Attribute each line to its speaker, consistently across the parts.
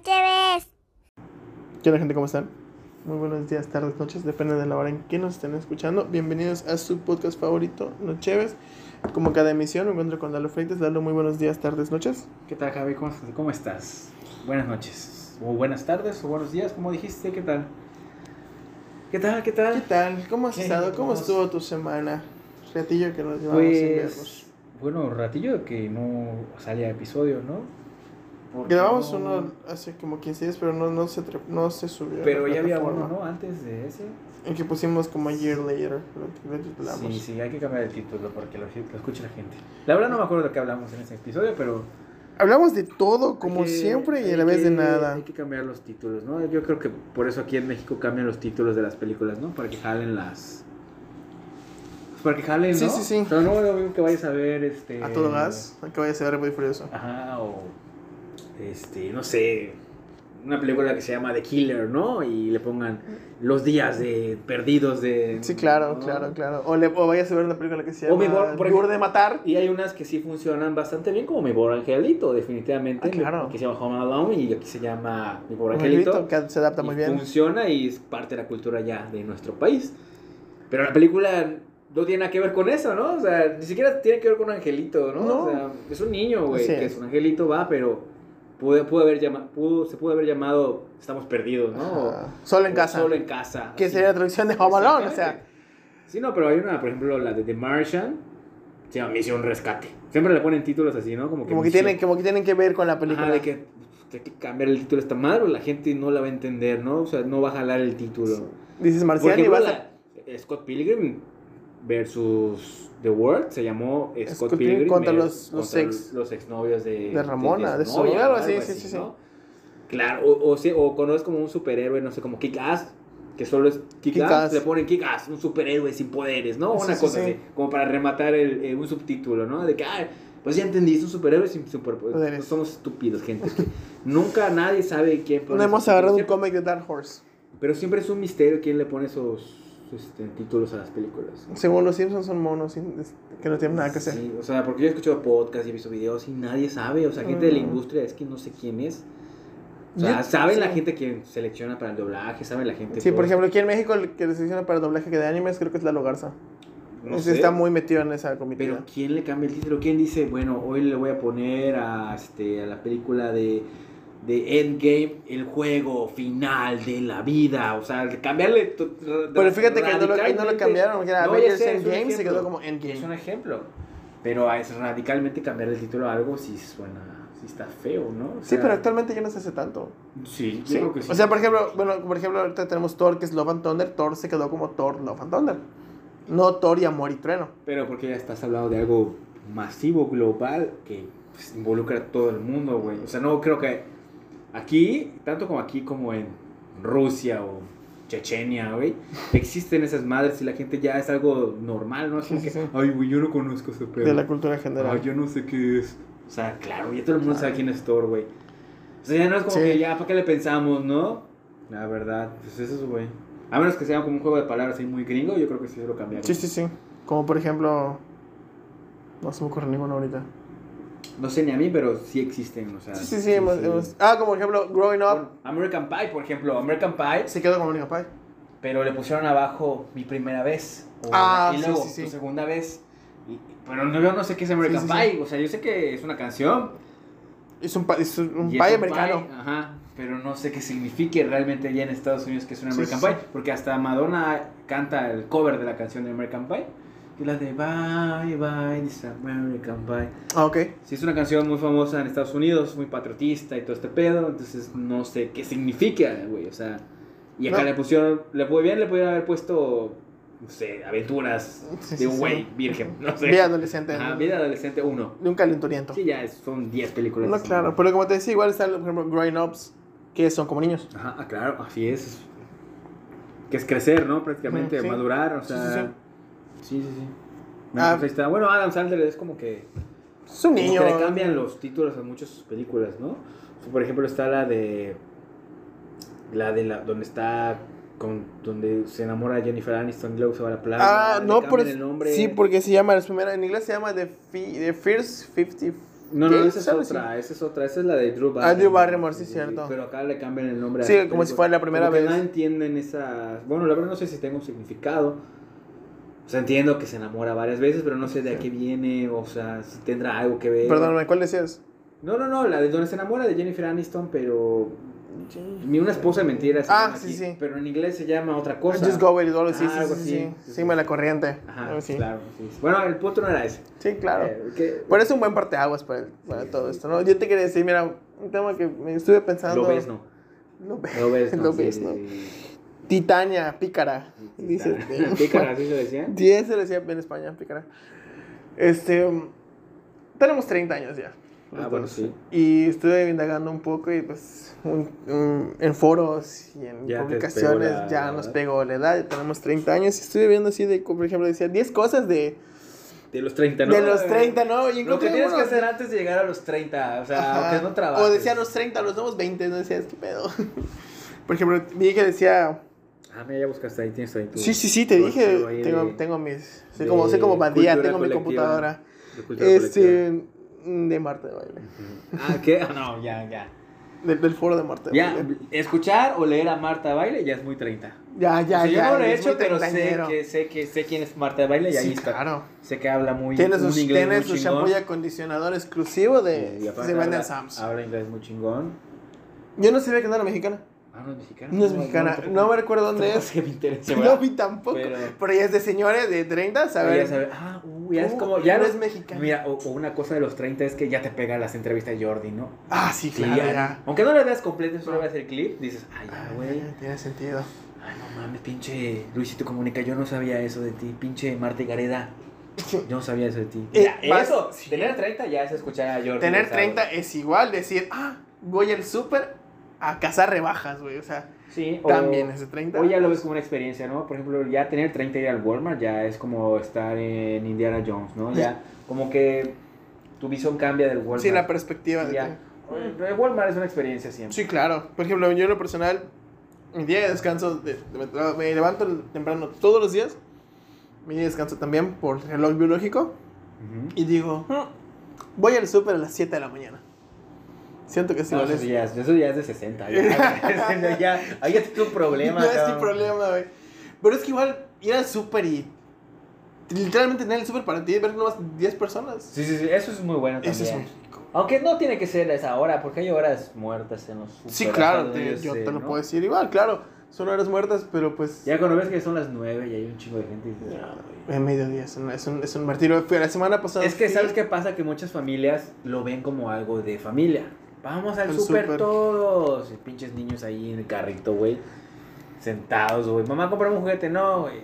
Speaker 1: noche ves.
Speaker 2: ¿Qué onda gente? ¿Cómo están? Muy buenos días, tardes, noches, depende de la hora en que nos estén escuchando. Bienvenidos a su podcast favorito, Nocheves. Como cada emisión, me encuentro con Lalo Freites. Lalo, muy buenos días, tardes, noches.
Speaker 3: ¿Qué tal, Javi? ¿Cómo, cómo estás? Buenas noches. O buenas tardes o buenos días, como dijiste. ¿Qué tal? ¿Qué tal? ¿Qué tal?
Speaker 2: ¿Qué tal? ¿Cómo has
Speaker 3: ¿Qué?
Speaker 2: estado? ¿Cómo
Speaker 3: ¿Cómo
Speaker 2: estuvo tu semana? Ratillo que nos llevamos sin vernos.
Speaker 3: Pues, bueno, ratillo que no salía episodio, ¿no?
Speaker 2: Grabamos
Speaker 3: no-
Speaker 2: uno hace como 15 días, pero no, no, se, no se subió.
Speaker 3: Pero ya había uno, ¿no? Antes de ese.
Speaker 2: En que pusimos como a year later. Lo, lo titulamos.
Speaker 3: Sí, sí, hay que cambiar el título porque lo, lo escuche la gente. La verdad no me acuerdo de qué hablamos en ese episodio, pero...
Speaker 2: Hablamos de todo, como
Speaker 3: que-
Speaker 2: siempre, y a la vez de nada.
Speaker 3: Hay que cambiar los títulos, ¿no? Yo creo que por eso aquí en México cambian los títulos de las películas, ¿no? Para que jalen las... pues para que jalen,
Speaker 2: Sí,
Speaker 3: ¿no?
Speaker 2: sí, sí.
Speaker 3: Pero no mismo que vayas a ver, este...
Speaker 2: A todo gas, que vaya a ser muy furioso.
Speaker 3: Ajá, o... Este, no sé... Una película que se llama The Killer, ¿no? Y le pongan los días de perdidos de...
Speaker 2: Sí, claro,
Speaker 3: ¿no?
Speaker 2: claro, claro. O, le, o vayas a ver una película que se
Speaker 3: O mi
Speaker 2: llama
Speaker 3: bo- por ejemplo-
Speaker 2: de Matar.
Speaker 3: Y hay unas que sí funcionan bastante bien, como Mi Pobre Angelito, definitivamente.
Speaker 2: Ah, claro.
Speaker 3: Que se llama Home Alone y aquí se llama Mi Pobre Angelito.
Speaker 2: angelito que se adapta muy bien.
Speaker 3: Funciona y es parte de la cultura ya de nuestro país. Pero la película no tiene nada que ver con eso, ¿no? O sea, ni siquiera tiene que ver con un angelito, ¿no?
Speaker 2: No.
Speaker 3: O sea, es un niño, güey, que
Speaker 2: es.
Speaker 3: es un angelito, va, pero pudo, pudo haber llama, pudo, se pudo haber llamado Estamos perdidos, ¿no? O-.
Speaker 2: Solo en
Speaker 3: o
Speaker 2: casa.
Speaker 3: Solo en casa.
Speaker 2: Que sería la traducción de Home Alone, o sea.
Speaker 3: Sí, no, pero hay una, por ejemplo, la de The Martian, se llama Misión Rescate. Siempre le ponen títulos así, ¿no? Como que,
Speaker 2: Como que, tienen, como que tienen que ver con la película.
Speaker 3: Ajá, de que, que hay que cambiar el título esta madre o la gente no la va a entender, ¿no? O sea, no va a jalar el título.
Speaker 2: Dices
Speaker 3: Por
Speaker 2: Marcial y
Speaker 3: ejemplo,
Speaker 2: vas a...
Speaker 3: la- Scott Pilgrim versus The World se llamó Scott,
Speaker 2: Scott Pilgrim contra los- los
Speaker 3: contra
Speaker 2: ex-
Speaker 3: los exnovios de,
Speaker 2: de Ramona, de
Speaker 3: su
Speaker 2: su
Speaker 3: novia,
Speaker 2: algo
Speaker 3: ¿no?
Speaker 2: así, sí, sí, sí.
Speaker 3: ¿no? Claro, o, o, sí, o cuando es como un superhéroe, no sé, como Kick-Ass, que solo es Kick-Ass,
Speaker 2: Kick-Ass.
Speaker 3: le ponen Kick-Ass, un superhéroe sin poderes, ¿no?
Speaker 2: Sí,
Speaker 3: Una
Speaker 2: sí,
Speaker 3: cosa
Speaker 2: sí.
Speaker 3: así, como para rematar el, eh, un subtítulo, ¿no? De que, ah, pues ya entendí, es un superhéroe sin superpoderes.
Speaker 2: Poderes.
Speaker 3: Pues somos estúpidos, gente. que nunca nadie sabe quién
Speaker 2: No hemos agarrado un cómic de Dark Horse.
Speaker 3: Pero siempre es un misterio quién le pone esos este, títulos a las películas.
Speaker 2: Según los Simpsons son monos que no tienen nada que hacer.
Speaker 3: Sí, o sea, porque yo he escuchado podcasts y he visto videos y nadie sabe. O sea, gente de la
Speaker 2: Mm.
Speaker 3: industria es que no sé quién es. O sea, saben la
Speaker 2: sí.
Speaker 3: gente que selecciona para el doblaje, saben la gente.
Speaker 2: Sí,
Speaker 3: todo
Speaker 2: por ejemplo, aquí en México el que le selecciona para doblaje de animes creo que es Lalo Garza.
Speaker 3: No sé,
Speaker 2: está muy metido en esa comitiva.
Speaker 3: Pero ¿quién le cambia el título? ¿Quién dice, bueno, hoy le voy a poner a, este, a la película de, de Endgame el juego final de la vida? O sea, cambiarle. to-
Speaker 2: Pero fíjate que no lo, no cambiaron, era
Speaker 3: No,
Speaker 2: Avengers
Speaker 3: sé, es
Speaker 2: Endgame, se quedó como
Speaker 3: Es
Speaker 2: Endgame.
Speaker 3: un ejemplo. Pero es radicalmente cambiar el título a algo si suena, si está feo, ¿no? O
Speaker 2: Sí, pero actualmente ya no se hace tanto.
Speaker 3: Sí, yo
Speaker 2: Sí.
Speaker 3: creo que sí.
Speaker 2: O sea, por ejemplo, bueno, por ejemplo, ahorita tenemos Thor, que es Love and Thunder. Thor se quedó como Thor, Love and Thunder. No Thor y Amor y Trueno.
Speaker 3: Pero porque ya estás hablando de algo masivo, global, que pues, involucra a todo el mundo, güey. O sea, no creo que aquí, tanto como aquí como en Rusia o Chechenia, güey, existen esas madres y la gente ya es algo normal, ¿no? Es como
Speaker 2: Sí,
Speaker 3: que,
Speaker 2: sí, sí.
Speaker 3: ay, güey, yo no conozco ese pedo.
Speaker 2: De la cultura general.
Speaker 3: Ay, yo no sé qué es. O sea, claro, ya todo el mundo
Speaker 2: Claro.
Speaker 3: sabe quién es Thor, güey. O sea, ya no es como que ya, ¿para qué le pensamos, no? La verdad, pues eso es, güey. A menos que sea como un juego de palabras ahí muy gringo, yo creo que sí lo cambiaron.
Speaker 2: Sí, sí, sí. Como por ejemplo. No se me ocurre ninguno ahorita.
Speaker 3: No sé ni a mí, pero sí existen, o sea.
Speaker 2: Sí, sí, sí. hemos, hemos- Ah, como ejemplo, Growing Up.
Speaker 3: American Pie, por ejemplo, American Pie,
Speaker 2: Se quedó como Niño Pie.
Speaker 3: pero le pusieron abajo mi primera vez. o-
Speaker 2: Ah,
Speaker 3: y
Speaker 2: sí,
Speaker 3: luego
Speaker 2: sí, sí.
Speaker 3: tu segunda vez. Y- pero no, yo no sé qué es American
Speaker 2: Sí, sí,
Speaker 3: Pie,
Speaker 2: sí.
Speaker 3: o sea, yo sé que es una canción.
Speaker 2: Es un, es un
Speaker 3: y
Speaker 2: pie americano.
Speaker 3: pie, ajá, pero no sé qué signifique realmente allá en Estados Unidos que es un
Speaker 2: Sí,
Speaker 3: American
Speaker 2: sí,
Speaker 3: Pie,
Speaker 2: sí.
Speaker 3: porque hasta Madonna canta el cover de la canción de American Pie. Y la de Bye Bye, this American Pie.
Speaker 2: Ah, ok.
Speaker 3: Sí, es una canción muy famosa en Estados Unidos, muy patriotista y todo este pedo, entonces no sé qué significa, güey, o sea, y acá
Speaker 2: No.
Speaker 3: le pusieron, le puede bien le pudieron haber puesto, no sé, aventuras
Speaker 2: Sí,
Speaker 3: de
Speaker 2: sí,
Speaker 3: un
Speaker 2: sí.
Speaker 3: güey virgen, no sé.
Speaker 2: Vida adolescente.
Speaker 3: Ajá, vida adolescente 1.
Speaker 2: De un calenturiento.
Speaker 3: Sí, ya es- son 10 películas.
Speaker 2: No, claro. Pero como te decía, igual están, por ejemplo, Growing Ups, que son como niños.
Speaker 3: Ajá, ah, claro, así es. Que es crecer, ¿no? Prácticamente,
Speaker 2: sí.
Speaker 3: madurar, o
Speaker 2: Sí,
Speaker 3: sea.
Speaker 2: Sí,
Speaker 3: Sí, sí.
Speaker 2: Ah.
Speaker 3: pues ahí está. Bueno, Adam Sandler es como que
Speaker 2: Es un
Speaker 3: Como
Speaker 2: niño.
Speaker 3: que le cambian los títulos a muchas películas, ¿no? O sea, por ejemplo, está la de. La de la. Donde está. Con, donde se enamora Jennifer Aniston y luego se va a la playa.
Speaker 2: Ah, no, por
Speaker 3: el nombre.
Speaker 2: Sí, porque se llama, la primera, en inglés se llama The, Fi- The First 50
Speaker 3: No, no, esa es otra, esa es otra, esa es la de Drew Barrymore.
Speaker 2: Ah, Drew Barrymore, sí, cierto.
Speaker 3: Pero acá le cambian el nombre. a
Speaker 2: Sí,
Speaker 3: esta
Speaker 2: como si
Speaker 3: película.
Speaker 2: fuera la primera
Speaker 3: Como que
Speaker 2: vez.
Speaker 3: no entienden esa... Bueno, la verdad no sé si tenga un significado. O sea, entiendo que se enamora varias veces, pero no sé de a qué viene, o sea, si tendrá algo que ver.
Speaker 2: Perdóname, ¿cuál decías?
Speaker 3: No, no, no, la de donde se enamora de Jennifer Aniston, pero... Ni una esposa de mentira. se
Speaker 2: Ah, sí,
Speaker 3: aquí,
Speaker 2: sí.
Speaker 3: Pero en inglés se llama otra cosa.
Speaker 2: Just Go With It, algo así,
Speaker 3: Ah,
Speaker 2: sí, sí, sí,
Speaker 3: sí,
Speaker 2: sí.
Speaker 3: sí.
Speaker 2: Sígueme la corriente.
Speaker 3: Ajá,
Speaker 2: así.
Speaker 3: claro. Sí. Bueno, el punto no era ese.
Speaker 2: Sí, claro.
Speaker 3: Eh, que-
Speaker 2: Pero es un buen parteaguas para, para todo esto, ¿no? Yo te quería decir, mira, un tema que me estuve pensando.
Speaker 3: Lo ves, ¿no?
Speaker 2: Lo ves,
Speaker 3: Lo ves, ¿no?
Speaker 2: Lo
Speaker 3: Sí,
Speaker 2: ves,
Speaker 3: sí,
Speaker 2: ¿no?
Speaker 3: Sí.
Speaker 2: Titania, pícara. Dice.
Speaker 3: Pícara, así se decía.
Speaker 2: Sí, se le decía en España, pícara. Este. um, tenemos 30 años ya.
Speaker 3: Ah, bueno, sí.
Speaker 2: Y estuve indagando un poco y pues un- un- en foros y en
Speaker 3: Ya
Speaker 2: publicaciones
Speaker 3: la-
Speaker 2: ya nos pegó la edad, ya tenemos 30 años y estuve viendo así de, por ejemplo, decía 10 cosas de,
Speaker 3: De los 30, ¿no?
Speaker 2: de los 30, ¿no? Y
Speaker 3: Lo que tienes que hacer antes de llegar a los 30, o sea, aunque no trabajes.
Speaker 2: O decía los 30, los nuevos 20, no decías, ¿qué pedo? Por ejemplo, vi que decía,
Speaker 3: Ah, mira, ya buscaste ahí, tienes ahí tu...
Speaker 2: sí, sí, sí, te dije, tengo,
Speaker 3: de-
Speaker 2: tengo mis, soy
Speaker 3: de
Speaker 2: como, soy como bandía, tengo mi computadora.
Speaker 3: de.
Speaker 2: Este, de Marta de Baile.
Speaker 3: Ah, ¿qué? No, ya, ya.
Speaker 2: Del, del foro de Marta de
Speaker 3: Ya,
Speaker 2: Baile.
Speaker 3: escuchar o leer a Marta Baile ya es muy 30.
Speaker 2: Ya, ya,
Speaker 3: O sea,
Speaker 2: ya.
Speaker 3: yo no lo he hecho, pero sé que, sé que sé quién es Marta Baile y ahí
Speaker 2: Sí,
Speaker 3: está.
Speaker 2: claro.
Speaker 3: Sé que habla muy
Speaker 2: Tiene
Speaker 3: un
Speaker 2: su,
Speaker 3: inglés
Speaker 2: tiene su shampoo y acondicionador exclusivo de,
Speaker 3: Y aparte
Speaker 2: se vende
Speaker 3: habla inglés muy chingón.
Speaker 2: Yo no sabía que no era mexicana.
Speaker 3: Ah, no es mexicana.
Speaker 2: No es mexicana. No me recuerdo dónde es.
Speaker 3: que me interesa,
Speaker 2: No vi tampoco. Pero,
Speaker 3: Pero-
Speaker 2: ella es de señores de 30,
Speaker 3: Pero
Speaker 2: ¿sabes?
Speaker 3: ya sabe, ah, uh, ya es
Speaker 2: Uh,
Speaker 3: como, ya
Speaker 2: no es mexicana.
Speaker 3: Mira, o, o una cosa de los 30 es que ya te pega las entrevistas de Jordi, ¿no?
Speaker 2: Ah, sí,
Speaker 3: Sí,
Speaker 2: claro,
Speaker 3: ya.
Speaker 2: ya.
Speaker 3: Aunque no la veas completa, solo veas el clip, dices, ay, ya,
Speaker 2: Ah,
Speaker 3: güey.
Speaker 2: Tiene sentido.
Speaker 3: Ay, no mames, pinche Luisito Comunica, yo no sabía eso de ti. Pinche Marta y Gareda, yo no sabía eso de ti.
Speaker 2: Eh,
Speaker 3: Ya,
Speaker 2: vas-
Speaker 3: eso,
Speaker 2: sí.
Speaker 3: tener 30 ya es escuchar a Jordi.
Speaker 2: Tener
Speaker 3: Rosado.
Speaker 2: 30 es igual decir, ah, voy al súper a cazar rebajas, güey. O sea,
Speaker 3: Sí,
Speaker 2: también es de 30.
Speaker 3: O ya lo ves como una experiencia, ¿no? Por ejemplo, ya tener 30 y ir al Walmart ya es como estar en Indiana Jones, ¿no? Ya, como que tu visión cambia del Walmart.
Speaker 2: Sí, la perspectiva. de
Speaker 3: Ya. El Walmart es una experiencia siempre.
Speaker 2: Sí, claro. Por ejemplo, yo en lo personal, mi día de descanso, de- de- me, levanto temprano todos los días. Mi día de descanso también por reloj biológico. Y digo, "Hmm, voy al súper a las 7 de la mañana. Siento que sí
Speaker 3: No,
Speaker 2: vale.
Speaker 3: eso, ya, es- eso ya es de 60. Ya, ya, ahí ya tienes un problema.
Speaker 2: No es sin problema, güey. Pero es que igual ir al súper y literalmente tener el súper para ti y ver nomás 10 personas.
Speaker 3: Sí, sí, sí, eso es muy bueno también.
Speaker 2: Eso es muy rico.
Speaker 3: Aunque no tiene que ser a esa hora, porque hay horas muertas en los
Speaker 2: Sí, claro, te- yo
Speaker 3: sé,
Speaker 2: te lo
Speaker 3: ¿no?
Speaker 2: puedo decir igual, claro. Son horas muertas, pero pues.
Speaker 3: Ya cuando ves que son las 9 y hay un chingo de gente. dices,
Speaker 2: Ya,
Speaker 3: "Ay".
Speaker 2: En mediodía es un, es un, es un martirio. La semana pasada.
Speaker 3: Es que, ¿sabes qué pasa? Que muchas familias lo ven como algo de familia. Vamos al súper
Speaker 2: súper.
Speaker 3: todos. Y pinches niños ahí en el carrito, güey. Sentados, güey. Mamá, comprame un juguete. No, güey.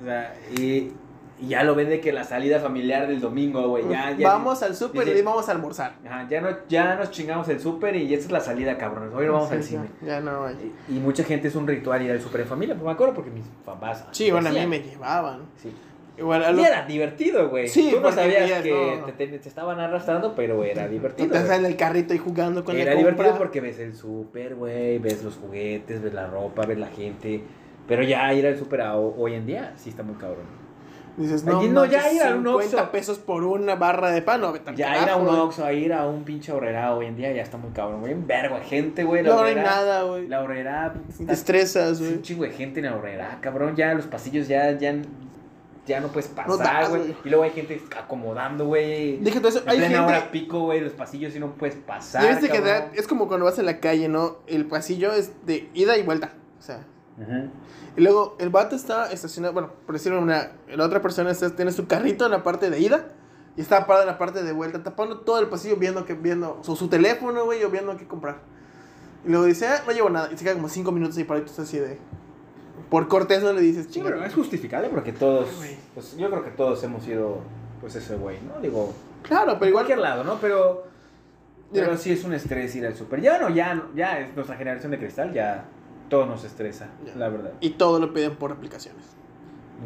Speaker 3: O sea, y, y ya lo ven de que la salida familiar del domingo, güey. Ya, ya.
Speaker 2: vamos al súper y vamos a almorzar.
Speaker 3: Ajá, ya, no, ya nos chingamos el súper y esta es la salida, cabrones. Hoy no vamos
Speaker 2: Sí,
Speaker 3: al cine.
Speaker 2: Ya no hay.
Speaker 3: Y, y mucha gente es un ritual ir al súper en familia. Pues me acuerdo porque mis papás.
Speaker 2: Sí, bueno, a mí me llevaban.
Speaker 3: Sí.
Speaker 2: Igual a
Speaker 3: Y era divertido, güey.
Speaker 2: Sí,
Speaker 3: Tú no sabías que
Speaker 2: no.
Speaker 3: te, te- te estaban arrastrando, pero era divertido. Güey.
Speaker 2: en el carrito y jugando con
Speaker 3: Era
Speaker 2: la
Speaker 3: divertido
Speaker 2: compra.
Speaker 3: porque ves el súper, güey, ves los juguetes, ves la ropa, ves la gente. Pero ya ir al súper hoy en día sí está muy cabrón.
Speaker 2: Dices, no,
Speaker 3: Allí no, ya ir a un
Speaker 2: 50
Speaker 3: Oxxo.
Speaker 2: pesos por una barra de pan. No,
Speaker 3: Ya ir a un
Speaker 2: güey.
Speaker 3: Oxxo, a ir a un pinche horrera hoy en día ya está muy cabrón, güey. Un vergo de gente, güey.
Speaker 2: No, no hay nada, güey.
Speaker 3: La horrera.
Speaker 2: Estresas,
Speaker 3: es un
Speaker 2: güey.
Speaker 3: chingo de gente en la horrera, cabrón. Ya los pasillos ya, ya, ya no puedes pasar, güey. y luego hay gente acomodando, güey.
Speaker 2: Dije todo eso.
Speaker 3: En
Speaker 2: Hay
Speaker 3: plena
Speaker 2: gente.
Speaker 3: hora pico, güey, los pasillos y no puedes pasar.
Speaker 2: Que da- es como cuando vas en la calle, ¿no? El pasillo es de ida y vuelta. O sea,
Speaker 3: Ajá.
Speaker 2: y luego el vato está estacionado, bueno, por decirlo una, la otra persona está, tiene su carrito en la parte de ida y está parado en la parte de vuelta, tapando todo el pasillo viendo que viendo su, su teléfono, güey, o viendo qué comprar. Y luego dice, ah, no llevo nada. Y se queda como cinco minutos ahí paraditos así de. Por cortés no le dices,
Speaker 3: Sí,
Speaker 2: chinga.
Speaker 3: pero es justificable porque todos, pues yo creo que todos hemos sido, pues ese güey, ¿no? Digo,
Speaker 2: Claro, pero igual.
Speaker 3: cualquier lado, ¿no? Pero, pero sí es un estrés ir al súper. Ya no, ya, no- ya es nuestra generación de cristal, ya todo nos estresa, la verdad.
Speaker 2: Y todo lo piden por aplicaciones.